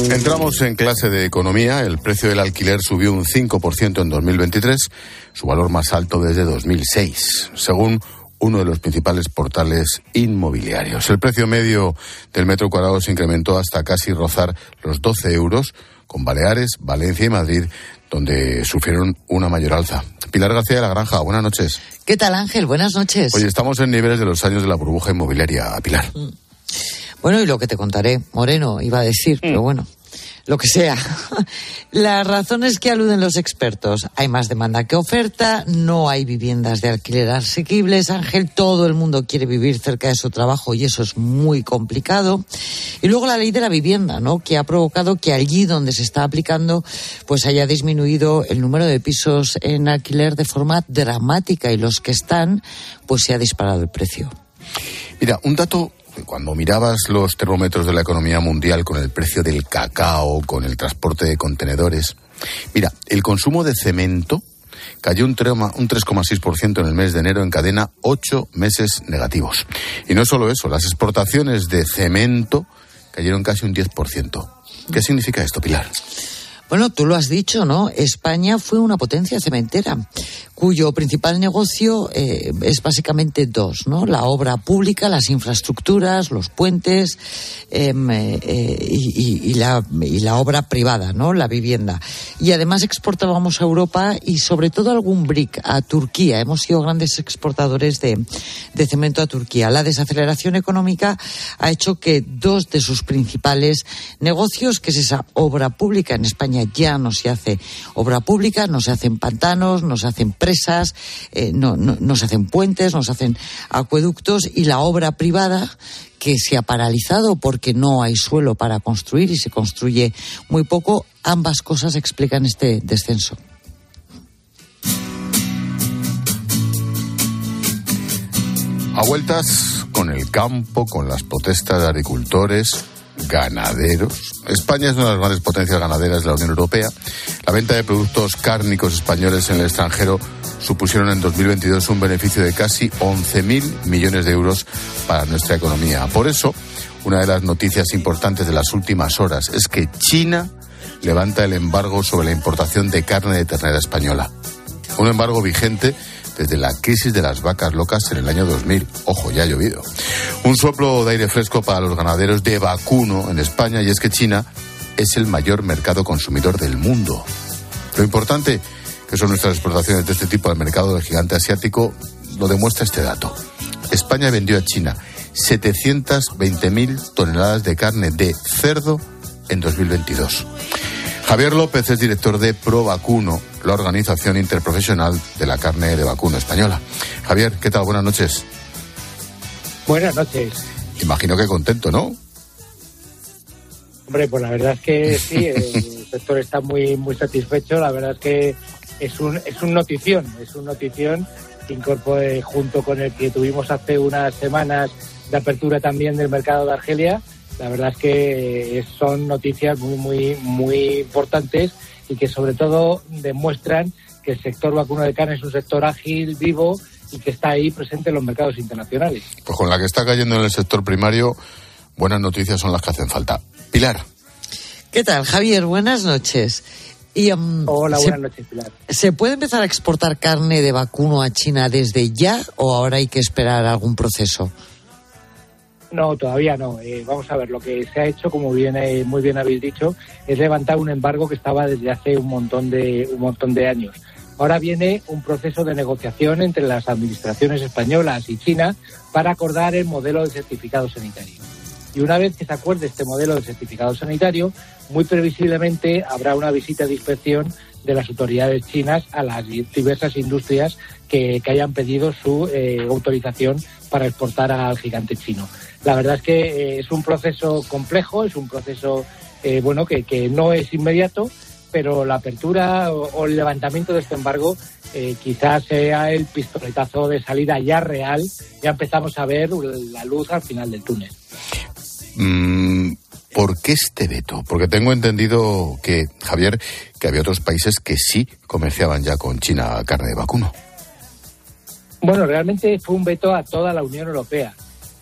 Entramos en clase de economía. El precio del alquiler subió un 5% en 2023, su valor más alto desde 2006. Según uno de los principales portales inmobiliarios. El precio medio del metro cuadrado se incrementó hasta casi rozar los 12 euros, con Baleares, Valencia y Madrid, donde sufrieron una mayor alza. Pilar García de la Granja, buenas noches. ¿Qué tal, Ángel? Buenas noches. Oye, estamos en niveles de los años de la burbuja inmobiliaria, Pilar. Bueno, y lo que te contaré, Moreno iba a decir, pero bueno, lo que sea. *laughs* Las razones que aluden los expertos. Hay más demanda que oferta, no hay viviendas de alquiler asequibles. Ángel, todo el mundo quiere vivir cerca de su trabajo y eso es muy complicado. Y luego la ley de la vivienda, ¿no? Que ha provocado que allí donde se está aplicando, pues haya disminuido el número de pisos en alquiler de forma dramática y los que están, pues se ha disparado el precio. Mira, un dato cuando mirabas los termómetros de la economía mundial con el precio del cacao, con el transporte de contenedores, mira, el consumo de cemento cayó un 3,6% en el mes de enero, encadena ocho meses negativos. Y no solo eso, las exportaciones de cemento cayeron casi un 10%. ¿Qué significa esto, Pilar? Bueno, tú lo has dicho, ¿no? España fue una potencia cementera cuyo principal negocio eh, es básicamente dos, ¿no? La obra pública, las infraestructuras, los puentes em, eh, y, y, la, obra privada, ¿no? La vivienda. Y además exportábamos a Europa y sobre todo algún brick a Turquía. Hemos sido grandes exportadores de, de cemento a Turquía. La desaceleración económica ha hecho que dos de sus principales negocios, que es esa obra pública, en España ya no se hace obra pública, no se hacen pantanos, no se hacen eh, no, no, no se hacen puentes, no se hacen acueductos y la obra privada que se ha paralizado porque no hay suelo para construir y se construye muy poco, ambas cosas explican este descenso. A vueltas con el campo, con las protestas de agricultores, ganaderos. España es una de las grandes potencias ganaderas de la Unión Europea. La venta de productos cárnicos españoles en el extranjero supusieron en 2022 un beneficio de casi 11.000 millones de euros para nuestra economía. Por eso, una de las noticias importantes de las últimas horas es que China levanta el embargo sobre la importación de carne de ternera española. Un embargo vigente desde la crisis de las vacas locas en el año 2000. Ojo, ya ha llovido. Un soplo de aire fresco para los ganaderos de vacuno en España y es que China es el mayor mercado consumidor del mundo. Lo importante que son nuestras exportaciones de este tipo al mercado del gigante asiático lo demuestra este dato. España vendió a China 720.000 toneladas de carne de cerdo en 2022. Javier López es director de Pro Vacuno, la organización interprofesional de la carne de vacuno española. Javier, ¿qué tal? Buenas noches. Buenas noches. Imagino que contento, ¿no? Hombre, pues la verdad es que sí, el *laughs* sector está muy muy satisfecho. La verdad es que es un es un notición, es un notición que incorpore junto con el que tuvimos hace unas semanas de apertura también del mercado de Argelia. La verdad es que son noticias muy muy muy importantes y que sobre todo demuestran que el sector vacuno de carne es un sector ágil, vivo y que está ahí presente en los mercados internacionales. Pues con la que está cayendo en el sector primario, buenas noticias son las que hacen falta. Pilar. ¿Qué tal, Javier? Buenas noches. Y, um, Hola, se, buenas noches, Pilar. ¿Se puede empezar a exportar carne de vacuno a China desde ya o ahora hay que esperar algún proceso? No, todavía no. Eh, vamos a ver, lo que se ha hecho, como bien, eh, muy bien habéis dicho, es levantar un embargo que estaba desde hace un montón de, un montón de años. Ahora viene un proceso de negociación entre las administraciones españolas y China para acordar el modelo de certificado sanitario. Y una vez que se acuerde este modelo de certificado sanitario, muy previsiblemente habrá una visita de inspección de las autoridades chinas a las diversas industrias que, que hayan pedido su eh, autorización para exportar al gigante chino. La verdad es que eh, es un proceso complejo, es un proceso eh, bueno que, que, no es inmediato, pero la apertura o, o el levantamiento de este embargo eh, quizás sea el pistoletazo de salida ya real. Ya empezamos a ver la luz al final del túnel. Mm, ¿Por qué este veto? Porque tengo entendido que, Javier, que había otros países que sí comerciaban ya con China carne de vacuno. Bueno, realmente fue un veto a toda la Unión Europea.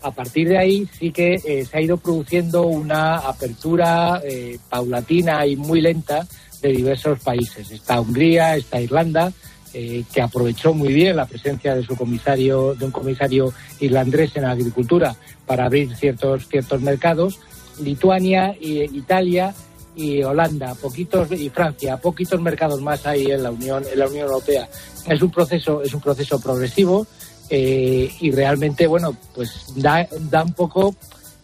A partir de ahí sí que eh, se ha ido produciendo una apertura eh, paulatina y muy lenta de diversos países. Está Hungría, está Irlanda, eh, que aprovechó muy bien la presencia de su comisario, de un comisario irlandés en agricultura para abrir ciertos ciertos mercados. Lituania, e Italia y Holanda, poquitos y Francia, poquitos mercados más hay en la Unión en la Unión Europea. Es un proceso es un proceso progresivo eh, y realmente bueno pues da, da un poco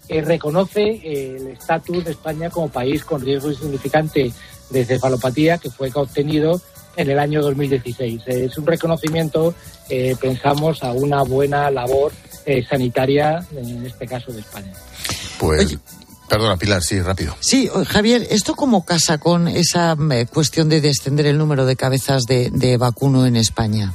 eh, reconoce eh, el estatus de España como país con riesgo insignificante de cefalopatía que fue obtenido en el año 2016. Es un reconocimiento, eh, pensamos, a una buena labor eh, sanitaria, en este caso de España. Pues, perdona, Pilar, sí, rápido. Sí, Javier, ¿esto cómo casa con esa eh, cuestión de descender el número de cabezas de, de vacuno en España?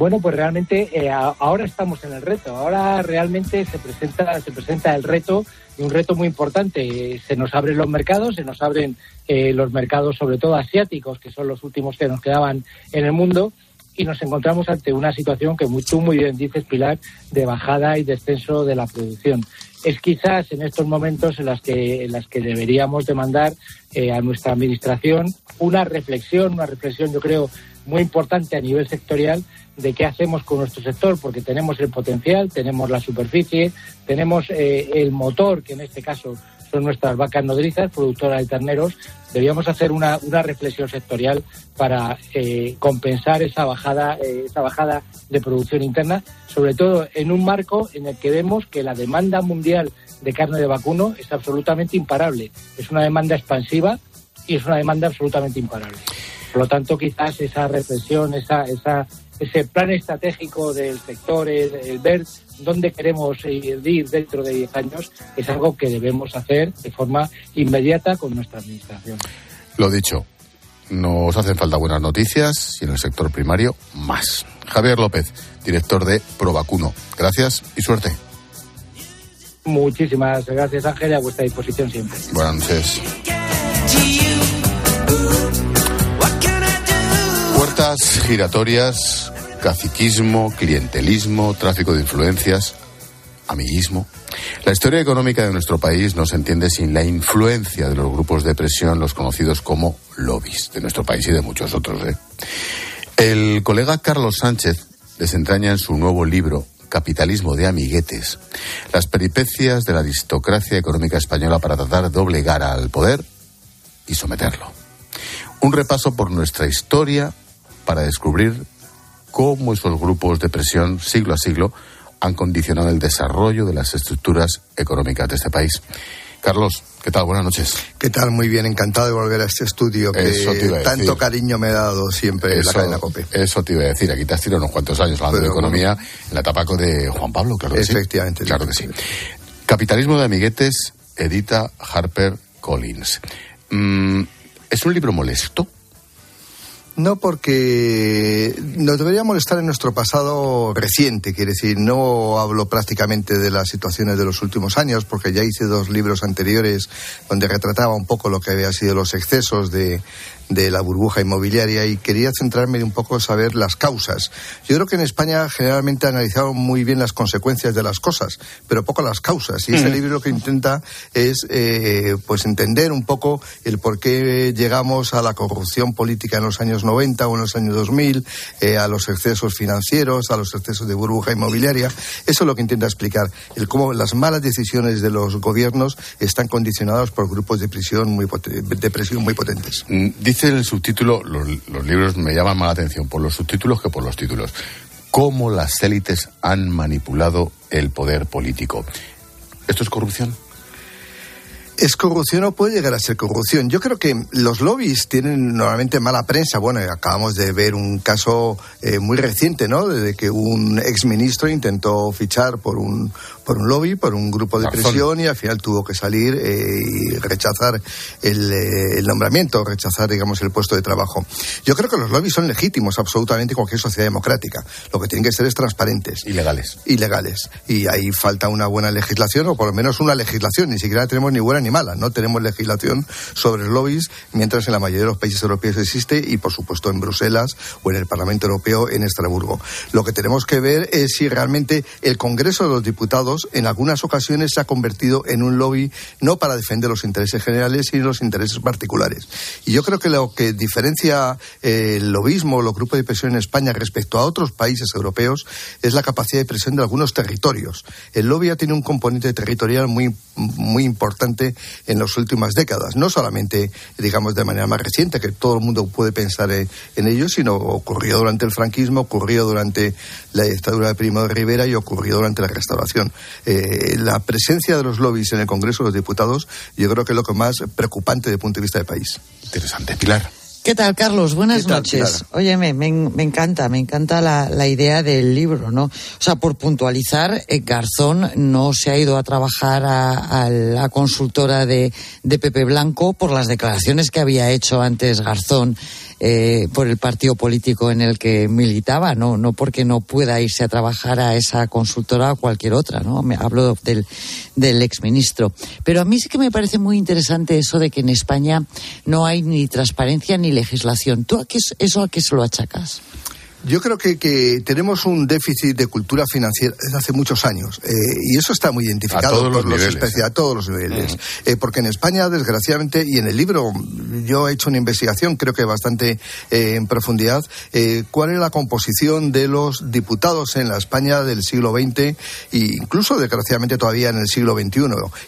Bueno, pues realmente eh, ahora estamos en el reto. Ahora realmente se presenta, se presenta el reto y un reto muy importante. Se nos abren los mercados, se nos abren eh, los mercados, sobre todo asiáticos, que son los últimos que nos quedaban en el mundo. Y nos encontramos ante una situación que muy, tú muy bien dices, Pilar, de bajada y descenso de la producción. Es quizás en estos momentos en las que, en las que deberíamos demandar eh, a nuestra administración una reflexión, una reflexión yo creo muy importante a nivel sectorial de qué hacemos con nuestro sector, porque tenemos el potencial, tenemos la superficie, tenemos eh, el motor, que en este caso son nuestras vacas nodrizas, productoras de terneros. Debíamos hacer una, una reflexión sectorial para eh, compensar esa bajada, eh, esa bajada de producción interna, sobre todo en un marco en el que vemos que la demanda mundial de carne de vacuno es absolutamente imparable. Es una demanda expansiva y es una demanda absolutamente imparable. Por lo tanto, quizás esa reflexión, esa, esa, ese plan estratégico del sector, el, el ver dónde queremos ir dentro de 10 años, es algo que debemos hacer de forma inmediata con nuestra administración. Lo dicho, nos hacen falta buenas noticias y en el sector primario más. Javier López, director de Provacuno. Gracias y suerte. Muchísimas gracias, Ángel, y a vuestra disposición siempre. Buenas noches. Giratorias, caciquismo, clientelismo, tráfico de influencias, amiguismo. La historia económica de nuestro país no se entiende sin la influencia de los grupos de presión, los conocidos como lobbies, de nuestro país y de muchos otros. ¿eh? El colega Carlos Sánchez desentraña en su nuevo libro Capitalismo de amiguetes las peripecias de la aristocracia económica española para tratar de obligar al poder y someterlo. Un repaso por nuestra historia para descubrir cómo esos grupos de presión siglo a siglo han condicionado el desarrollo de las estructuras económicas de este país. Carlos, ¿qué tal? Buenas noches. ¿Qué tal? Muy bien, encantado de volver a este estudio que tanto decir. cariño me ha dado siempre la Eso, cadena COPE. eso te iba a decir. Aquí te has tirado unos cuantos años hablando Pero de economía en la etapa de Juan Pablo, claro que sí. Efectivamente. Claro que sí. Capitalismo de amiguetes, edita Harper Collins. Mm, ¿Es un libro molesto? No, porque nos debería molestar en nuestro pasado reciente, quiere decir, no hablo prácticamente de las situaciones de los últimos años, porque ya hice dos libros anteriores donde retrataba un poco lo que había sido los excesos de, de la burbuja inmobiliaria y quería centrarme un poco en saber las causas. Yo creo que en España generalmente analizaron muy bien las consecuencias de las cosas, pero poco las causas. Y este Ujú. libro lo que intenta es eh, pues entender un poco el por qué llegamos a la corrupción política en los años 90 o en los años 2000, eh, a los excesos financieros, a los excesos de burbuja inmobiliaria. Eso es lo que intenta explicar, el cómo las malas decisiones de los gobiernos están condicionadas por grupos de presión muy, de presión muy potentes. Mm, Dice el subtítulo, los, los libros me llaman más la atención por los subtítulos que por los títulos. Cómo las élites han manipulado el poder político. ¿Esto es corrupción? ¿Es corrupción o puede llegar a ser corrupción? Yo creo que los lobbies tienen normalmente mala prensa. Bueno, acabamos de ver un caso eh, muy reciente, ¿no? De que un exministro intentó fichar por un, por un lobby, por un grupo de presión y al final tuvo que salir eh, y rechazar el, eh, el nombramiento, rechazar, digamos, el puesto de trabajo. Yo creo que los lobbies son legítimos absolutamente en cualquier sociedad democrática. Lo que tienen que ser es transparentes. Ilegales. Ilegales. Y ahí falta una buena legislación, o por lo menos una legislación. Ni siquiera tenemos ni buena ni No tenemos legislación sobre lobbies, mientras en la mayoría de los países europeos existe y, por supuesto, en Bruselas o en el Parlamento Europeo en Estrasburgo. Lo que tenemos que ver es si realmente el Congreso de los Diputados en algunas ocasiones se ha convertido en un lobby no para defender los intereses generales, sino los intereses particulares. Y yo creo que lo que diferencia eh, el lobismo, los grupos de presión en España respecto a otros países europeos es la capacidad de presión de algunos territorios. El lobby ha tenido un componente territorial muy, muy importante en las últimas décadas. No solamente, digamos, de manera más reciente, que todo el mundo puede pensar en, en ello, sino ocurrió durante el franquismo, ocurrió durante la dictadura de Primo de Rivera y ocurrió durante la restauración. Eh, la presencia de los lobbies en el Congreso de los Diputados yo creo que es lo que más preocupante desde el punto de vista del país. Interesante, Pilar. ¿Qué tal, Carlos? Buenas ¿Qué tal, noches. Pilar? Oye, me, me, me encanta, me encanta la, la idea del libro, ¿no? O sea, por puntualizar, eh, Garzón no se ha ido a trabajar a, a la consultora de, de Pepe Blanco por las declaraciones que había hecho antes Garzón eh, por el partido político en el que militaba, no, no porque no pueda irse a trabajar a esa consultora o cualquier otra, ¿no? Me hablo del, del exministro. Pero a mí sí que me parece muy interesante eso de que en España no hay ni transparencia ni legislación. ¿Tú a qué, es- eso a qué se lo achacas? Yo creo que, que tenemos un déficit de cultura financiera desde hace muchos años eh, y eso está muy identificado A todos por los niveles, especia- a todos los niveles. Eh, porque en España, desgraciadamente, y en el libro yo he hecho una investigación, creo que bastante eh, en profundidad, eh, cuál es la composición de los diputados en la España del siglo XX e incluso, desgraciadamente, todavía en el siglo XXI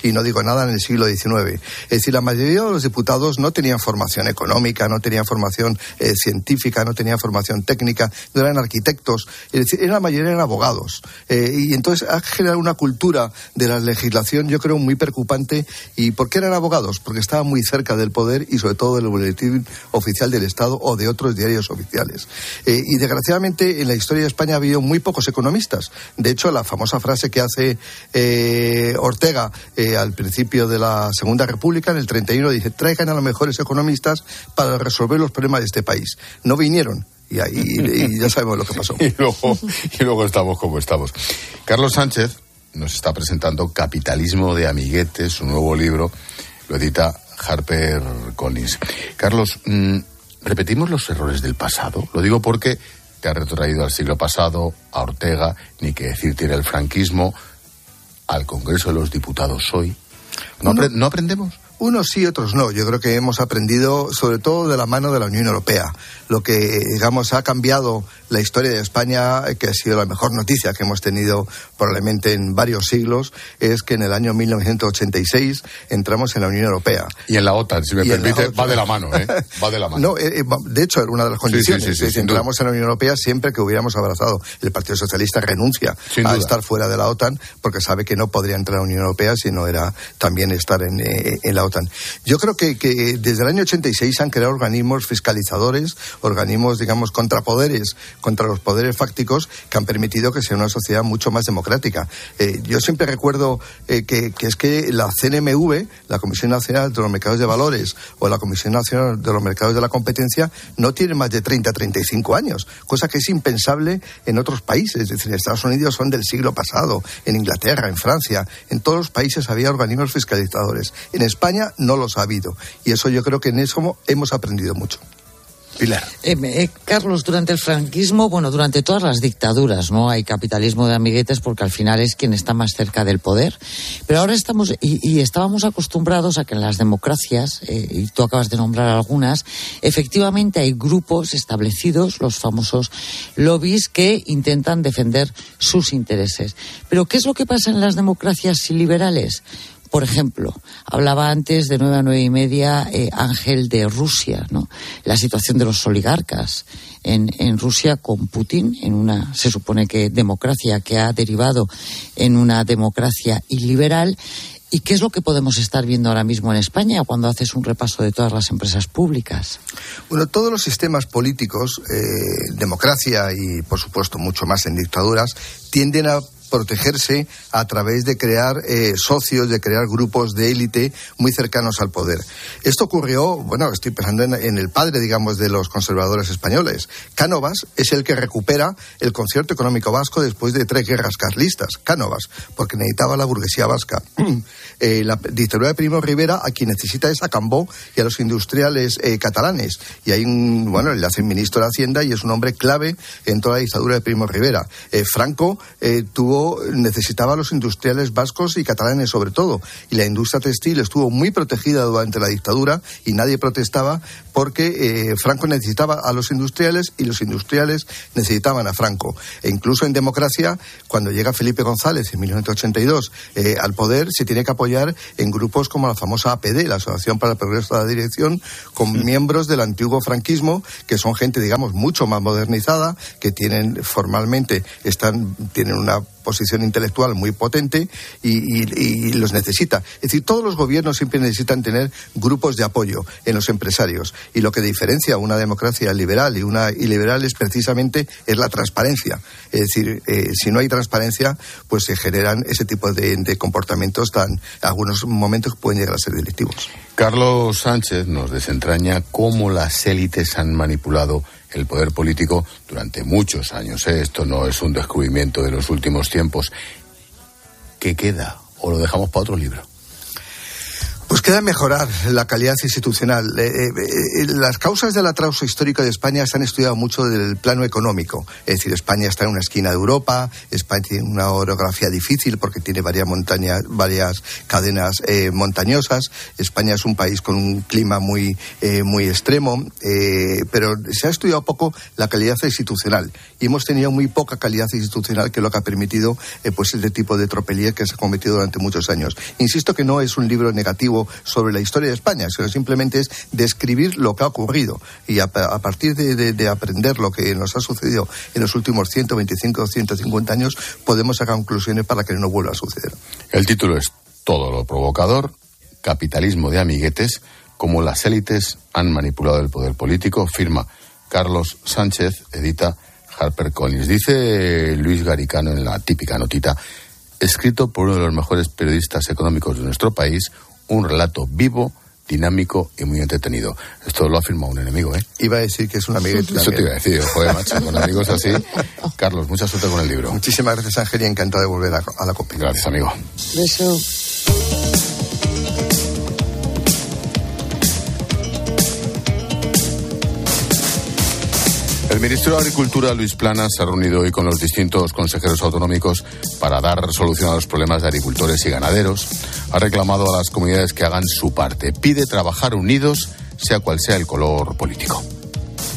y no digo nada en el siglo XIX. Es decir, la mayoría de los diputados no tenían formación económica, no tenían formación eh, científica, no tenían formación técnica, no eran arquitectos, es decir, en la mayoría eran abogados. Eh, y entonces ha generado una cultura de la legislación, yo creo, muy preocupante. ¿Y por qué eran abogados? Porque estaban muy cerca del poder y sobre todo del boletín oficial del Estado o de otros diarios oficiales. Eh, y desgraciadamente en la historia de España ha habido muy pocos economistas. De hecho, la famosa frase que hace eh, Ortega eh, al principio de la Segunda República, en el 31, dice, traigan a los mejores economistas para resolver los problemas de este país. No vinieron. Y, ahí, y ya sabemos lo que pasó. *laughs* y, luego, y luego estamos como estamos. Carlos Sánchez nos está presentando Capitalismo de Amiguetes, su nuevo libro. Lo edita Harper Collins. Carlos, mm, ¿repetimos los errores del pasado? Lo digo porque te ha retrotraído al siglo pasado, a Ortega, ni que decir tiene el franquismo, al Congreso de los Diputados hoy. ¿No, Uno- apre- ¿no aprendemos? Unos sí, otros no. Yo creo que hemos aprendido, sobre todo de la mano de la Unión Europea. Lo que, digamos, ha cambiado la historia de España, eh, que ha sido la mejor noticia que hemos tenido probablemente en varios siglos, es que en el año 1986 entramos en la Unión Europea. Y en la OTAN, si me Y permite, va de la mano, ¿eh? Va de la mano. *laughs* No, eh, eh, de hecho, era una de las sí, condiciones. sí, sí, duda. entramos en la Unión Europea siempre que hubiéramos abrazado. El Partido Socialista renuncia Sin a duda. estar fuera de la OTAN porque sabe que no podría entrar a la Unión Europea si no era también estar en, eh, en la OTAN. Yo creo que, que desde el año 86 se han creado organismos fiscalizadores, organismos, digamos, contrapoderes contra los poderes fácticos que han permitido que sea una sociedad mucho más democrática. Eh, yo siempre recuerdo eh, que, que es que la CNMV, la Comisión Nacional de los Mercados de Valores o la Comisión Nacional de los Mercados de la Competencia no tienen más de 30, 35 años, cosa que es impensable en otros países. Es decir, en Estados Unidos son del siglo pasado, en Inglaterra, en Francia, en todos los países había organismos fiscalizadores. En España no los ha habido. Y eso yo creo que en eso hemos aprendido mucho. Eh, eh, Carlos, durante el franquismo, bueno, durante todas las dictaduras, ¿no? Hay capitalismo de amiguetes porque al final es quien está más cerca del poder. Pero ahora estamos, y, y estábamos acostumbrados a que en las democracias, eh, y tú acabas de nombrar algunas, efectivamente hay grupos establecidos, los famosos lobbies, que intentan defender sus intereses. Pero ¿qué es lo que pasa en las democracias liberales? Por ejemplo, hablaba antes de nueve a nueve y media eh, Ángel de Rusia, ¿no? La situación de los oligarcas en, en Rusia con Putin, en una, se supone que democracia que ha derivado en una democracia iliberal. ¿Y qué es lo que podemos estar viendo ahora mismo en España cuando haces un repaso de todas las empresas públicas? Bueno, todos los sistemas políticos, eh, democracia y, por supuesto, mucho más en dictaduras, tienden a protegerse a través de crear eh, socios, de crear grupos de élite muy cercanos al poder. Esto ocurrió, bueno, estoy pensando en, el padre, digamos, de los conservadores españoles. Cánovas es el que recupera el concierto económico vasco después de tres guerras carlistas. Cánovas, porque necesitaba la burguesía vasca. *clears throat* Eh, la dictadura de Primo Rivera a quien necesita es a Cambó y a los industriales eh, catalanes. Y hay un, bueno, le hacen ministro de Hacienda y es un hombre clave en toda la dictadura de Primo Rivera. Eh, Franco eh, necesitaba a los industriales vascos y catalanes sobre todo. Y la industria textil estuvo muy protegida durante la dictadura y nadie protestaba porque eh, Franco necesitaba a los industriales y los industriales necesitaban a Franco. E incluso en democracia, cuando llega Felipe González en 1982 eh, al poder, se tiene que apoyar en grupos como la famosa APD, la Asociación para el Progreso de la Dirección, con miembros del antiguo franquismo, que son gente, digamos, mucho más modernizada, que tienen formalmente, están, tienen una posición intelectual muy potente y, los necesita. Es decir, todos los gobiernos siempre necesitan tener grupos de apoyo en los empresarios. Y lo que diferencia una democracia liberal y una iliberal es precisamente es la transparencia. Es decir, eh, si no hay transparencia, pues se generan ese tipo de, de comportamientos tan, algunos momentos pueden llegar a ser delictivos. Carlos Sánchez nos desentraña cómo las élites han manipulado el poder político durante muchos años. Esto no es un descubrimiento de los últimos tiempos. ¿Qué queda? ¿O lo dejamos para otro libro? Pues queda mejorar la calidad institucional. Eh, eh, eh, las causas del atraso histórico de España se han estudiado mucho desde el plano económico. Es decir, España está en una esquina de Europa, España tiene una orografía difícil porque tiene varias montañas, varias cadenas montañosas. España es un país con un clima muy, muy extremo, pero se ha estudiado poco la calidad institucional y hemos tenido muy poca calidad institucional que es lo que ha permitido pues este tipo de tropelías que se ha cometido durante muchos años. Insisto que no es un libro negativo sobre la historia de España, sino simplemente es describir lo que ha ocurrido y a, partir de, de- de aprender lo que nos ha sucedido en los últimos 125 o 150 años podemos sacar conclusiones para que no vuelva a suceder. El título es Todo lo provocador, capitalismo de amiguetes, cómo las élites han manipulado el poder político, firma Carlos Sánchez, edita HarperCollins. Dice Luis Garicano en la típica notita, escrito por uno de los mejores periodistas económicos de nuestro país, un relato vivo, dinámico y muy entretenido. Esto lo ha firmado un enemigo, ¿eh? Iba a decir que es un amiguete Eso te iba a decir, joder, macho, con amigos así. *laughs* Carlos, mucha suerte con el libro. Muchísimas gracias, Ángel, y encantado de volver a, a la COPE. Gracias, amigo. Beso. El ministro de Agricultura, Luis Planas, se ha reunido hoy con los distintos consejeros autonómicos para dar solución a los problemas de agricultores y ganaderos. Ha reclamado a las comunidades que hagan su parte. Pide trabajar unidos, sea cual sea el color político.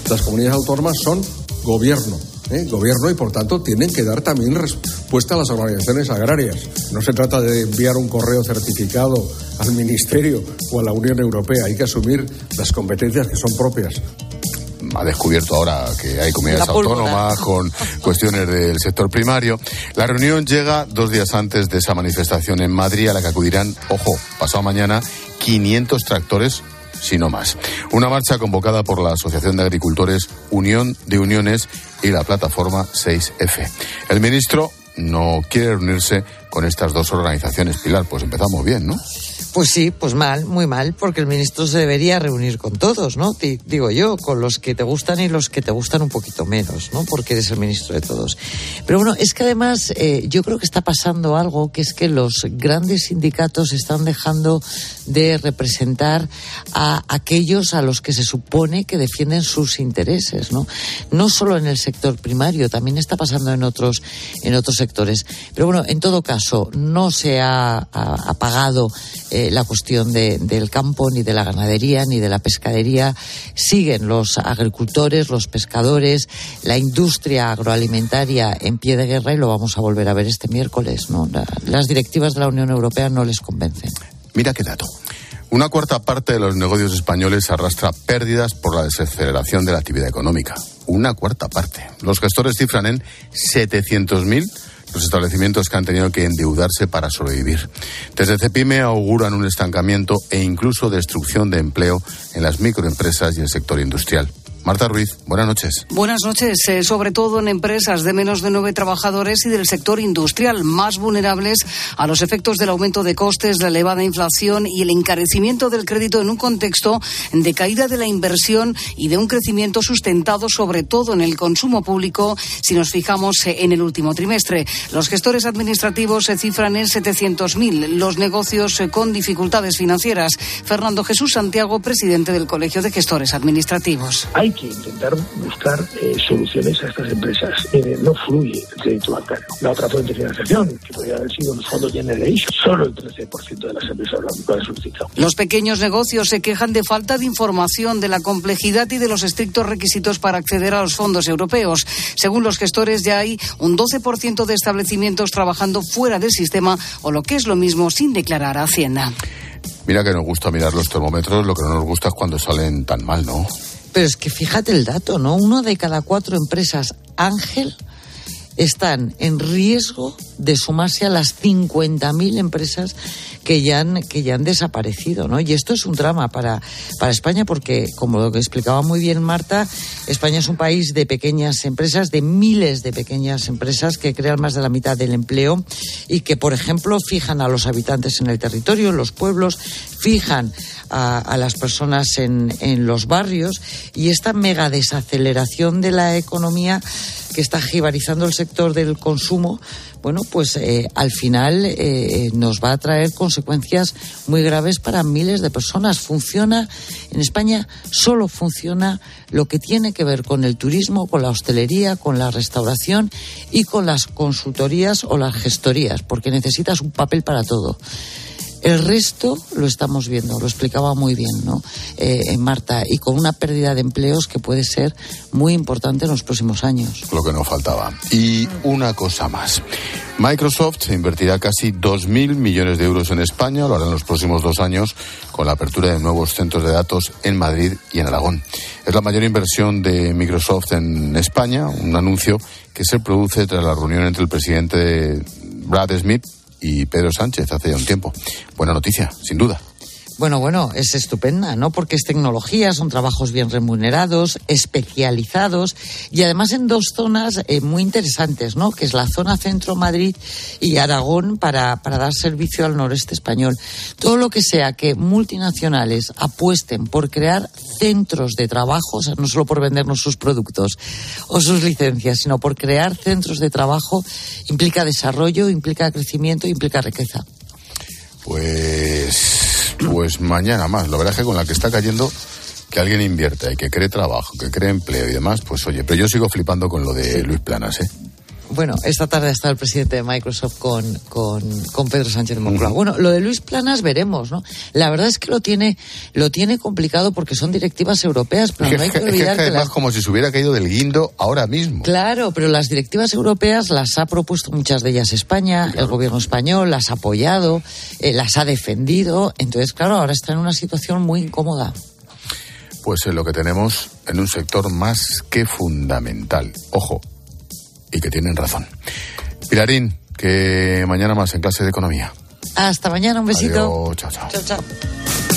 Las comunidades autónomas son gobierno, ¿eh? gobierno y por tanto tienen que dar también respuesta a las organizaciones agrarias. No se trata de enviar un correo certificado al Ministerio o a la Unión Europea, hay que asumir las competencias que son propias. Ha descubierto ahora que hay comunidades autónomas con *laughs* cuestiones del sector primario. La reunión llega dos días antes de esa manifestación en Madrid a la que acudirán, ojo, pasado mañana, 500 tractores, si no más. Una marcha convocada por la Asociación de Agricultores Unión de Uniones y la plataforma 6F. El ministro no quiere reunirse con estas dos organizaciones. Pilar, pues empezamos bien, ¿no? Pues sí, pues mal, muy mal, porque el ministro se debería reunir con todos, ¿no? Di- Digo yo, con los que te gustan y los que te gustan un poquito menos, ¿no? Porque eres el ministro de todos. Pero bueno, es que además eh, yo creo que está pasando algo, que es que los grandes sindicatos están dejando de representar a aquellos a los que se supone que defienden sus intereses, ¿no? No solo en el sector primario, también está pasando en otros, en otros sectores. Pero bueno, en todo caso, no se ha- apagado eh, la cuestión de- del campo, ni de la ganadería, ni de la pescadería. Siguen los agricultores, los pescadores, la industria agroalimentaria en pie de guerra y lo vamos a volver a ver este miércoles, ¿no? La- las directivas de la Unión Europea no les convencen. Mira qué dato. Una cuarta parte de los negocios españoles arrastra pérdidas por la desaceleración de la actividad económica. Una cuarta parte. Los gestores cifran en 700.000 los establecimientos que han tenido que endeudarse para sobrevivir. Desde Cepime auguran un estancamiento e incluso destrucción de empleo en las microempresas y el sector industrial. Marta Ruiz, buenas noches. Buenas noches. Eh, sobre todo en empresas de menos de nueve trabajadores y del sector industrial, más vulnerables a los efectos del aumento de costes, la elevada inflación y el encarecimiento del crédito en un contexto de caída de la inversión y de un crecimiento sustentado sobre todo en el consumo público, si nos fijamos eh, en el último trimestre. Los gestores administrativos se cifran en 700.000, los negocios eh, con dificultades financieras. Fernando Jesús Santiago, presidente del Colegio de Gestores Administrativos que intentar buscar eh, soluciones a estas empresas. Eh, no fluye el crédito bancario. La otra fuente de financiación, que podría haber sido los fondos Generation, solo el 13% de las empresas lo han solicitado. Los pequeños negocios se quejan de falta de información, de la complejidad y de los estrictos requisitos para acceder a los fondos europeos. Según los gestores, ya hay un 12% de establecimientos trabajando fuera del sistema o lo que es lo mismo sin declarar a Hacienda. Mira que nos gusta mirar los termómetros, lo que no nos gusta es cuando salen tan mal, ¿no? Pero es que fíjate el dato, ¿no? Uno de cada cuatro empresas Ángel están en riesgo de sumarse a las 50.000 empresas que ya han, que ya han desaparecido, ¿no? Y esto es un drama para, para España porque, como lo que explicaba muy bien Marta, España es un país de pequeñas empresas, de miles de pequeñas empresas que crean más de la mitad del empleo y que, por ejemplo, fijan a los habitantes en el territorio, en los pueblos, fijan a, a las personas en, en los barrios y esta mega desaceleración de la economía que está jibarizando el sector del consumo, bueno, pues eh, al final eh, nos va a traer consecuencias muy graves para miles de personas. Funciona, en España solo funciona lo que tiene que ver con el turismo, con la hostelería, con la restauración y con las consultorías o las gestorías, porque necesitas un papel para todo. El resto lo estamos viendo, lo explicaba muy bien, ¿no? Eh, Marta, y con una pérdida de empleos que puede ser muy importante en los próximos años. Lo que nos faltaba. Y una cosa más. Microsoft invertirá casi 2.000 millones de euros en España, lo hará en los próximos dos años, con la apertura de nuevos centros de datos en Madrid y en Aragón. Es la mayor inversión de Microsoft en España, un anuncio que se produce tras la reunión entre el presidente Brad Smith y Pedro Sánchez hace ya un tiempo. Buena noticia, sin duda. Bueno, bueno, es estupenda, ¿no? Porque es tecnología, son trabajos bien remunerados, especializados y además en dos zonas eh, muy interesantes, ¿no? Que es la zona centro Madrid y Aragón para, dar servicio al noreste español. Todo lo que sea que multinacionales apuesten por crear centros de trabajo, o sea, no solo por vendernos sus productos o sus licencias, sino por crear centros de trabajo, implica desarrollo, implica crecimiento, implica riqueza. Pues, pues mañana más. La verdad es que con la que está cayendo, que alguien invierta y que cree trabajo, que cree empleo y demás, pues oye, pero yo sigo flipando con lo de Luis Planas, ¿eh? Bueno, esta tarde está el presidente de Microsoft con, con, con Pedro Sánchez de Moncloa. Bueno, lo de Luis Planas veremos, ¿no? La verdad es que lo tiene, lo tiene complicado porque son directivas europeas, pero es no hay que es que olvidar es que las como si se hubiera caído del guindo ahora mismo. Claro, pero las directivas europeas las ha propuesto muchas de ellas España, el gobierno español las ha apoyado, eh, las ha defendido. Entonces, claro, ahora está en una situación muy incómoda. Pues es lo que tenemos en un sector más que fundamental. Ojo, y que tienen razón. Pilarín, que mañana más en clase de economía. Hasta mañana, un besito. Adiós, chao, chao. Chao, chao.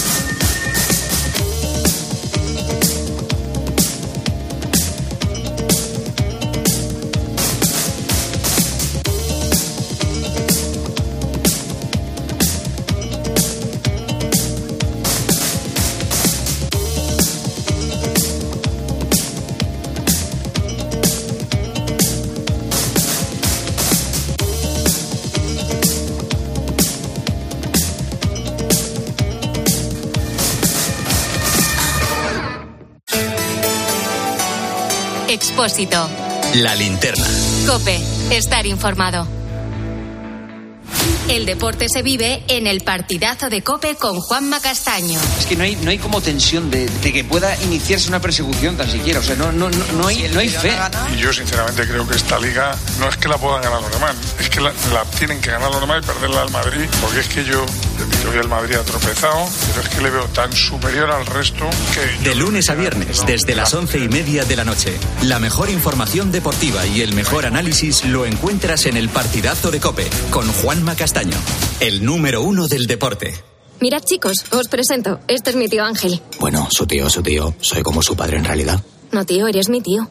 Expósito. La linterna. Cope. Estar informado. El deporte se vive en el partidazo de Cope con Juanma Castaño. Es que no hay, no hay como tensión de, de que pueda iniciarse una persecución tan siquiera. O sea, no, no, no, no hay, no hay fe. Y yo sinceramente creo que esta liga no es que la puedan ganar los demás, es que la, la tienen que ganar los demás y perderla al Madrid, porque es que yo, yo vi al Madrid ha tropezado, pero es que le veo tan superior al resto que... De lunes a viernes, desde las once y media de la noche. La mejor información deportiva y el mejor análisis lo encuentras en el partidazo de Cope con Juanma Castaño, el número uno del deporte. Mirad chicos, os presento. Este es mi tío Ángel. Bueno, su tío, su tío. Soy como su padre en realidad. No, tío, eres mi tío.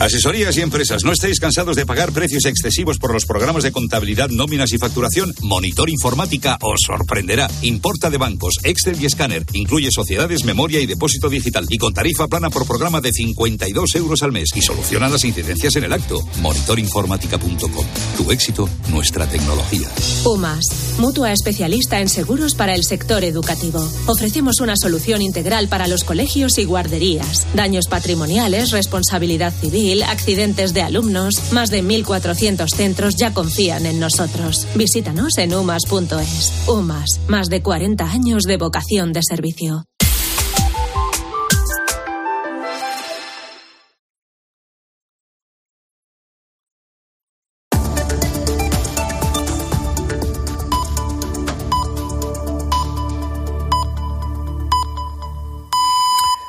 Asesorías y empresas, ¿no estáis cansados de pagar precios excesivos por los programas de contabilidad, nóminas y facturación? Monitor Informática os sorprenderá. Importa de bancos, Excel y escáner. Incluye sociedades, memoria y depósito digital. Y con tarifa plana por programa de 52 euros al mes. Y soluciona las incidencias en el acto. Monitorinformática.com. Tu éxito, nuestra tecnología. UMAS, mutua especialista en seguros para el sector educativo. Ofrecemos una solución integral para los colegios y guarderías. Daños patrimoniales, responsabilidad civil, accidentes de alumnos. Más de 1.400 centros ya confían en nosotros. Visítanos en umas.es. UMAS, más de 40 años de vocación de servicio.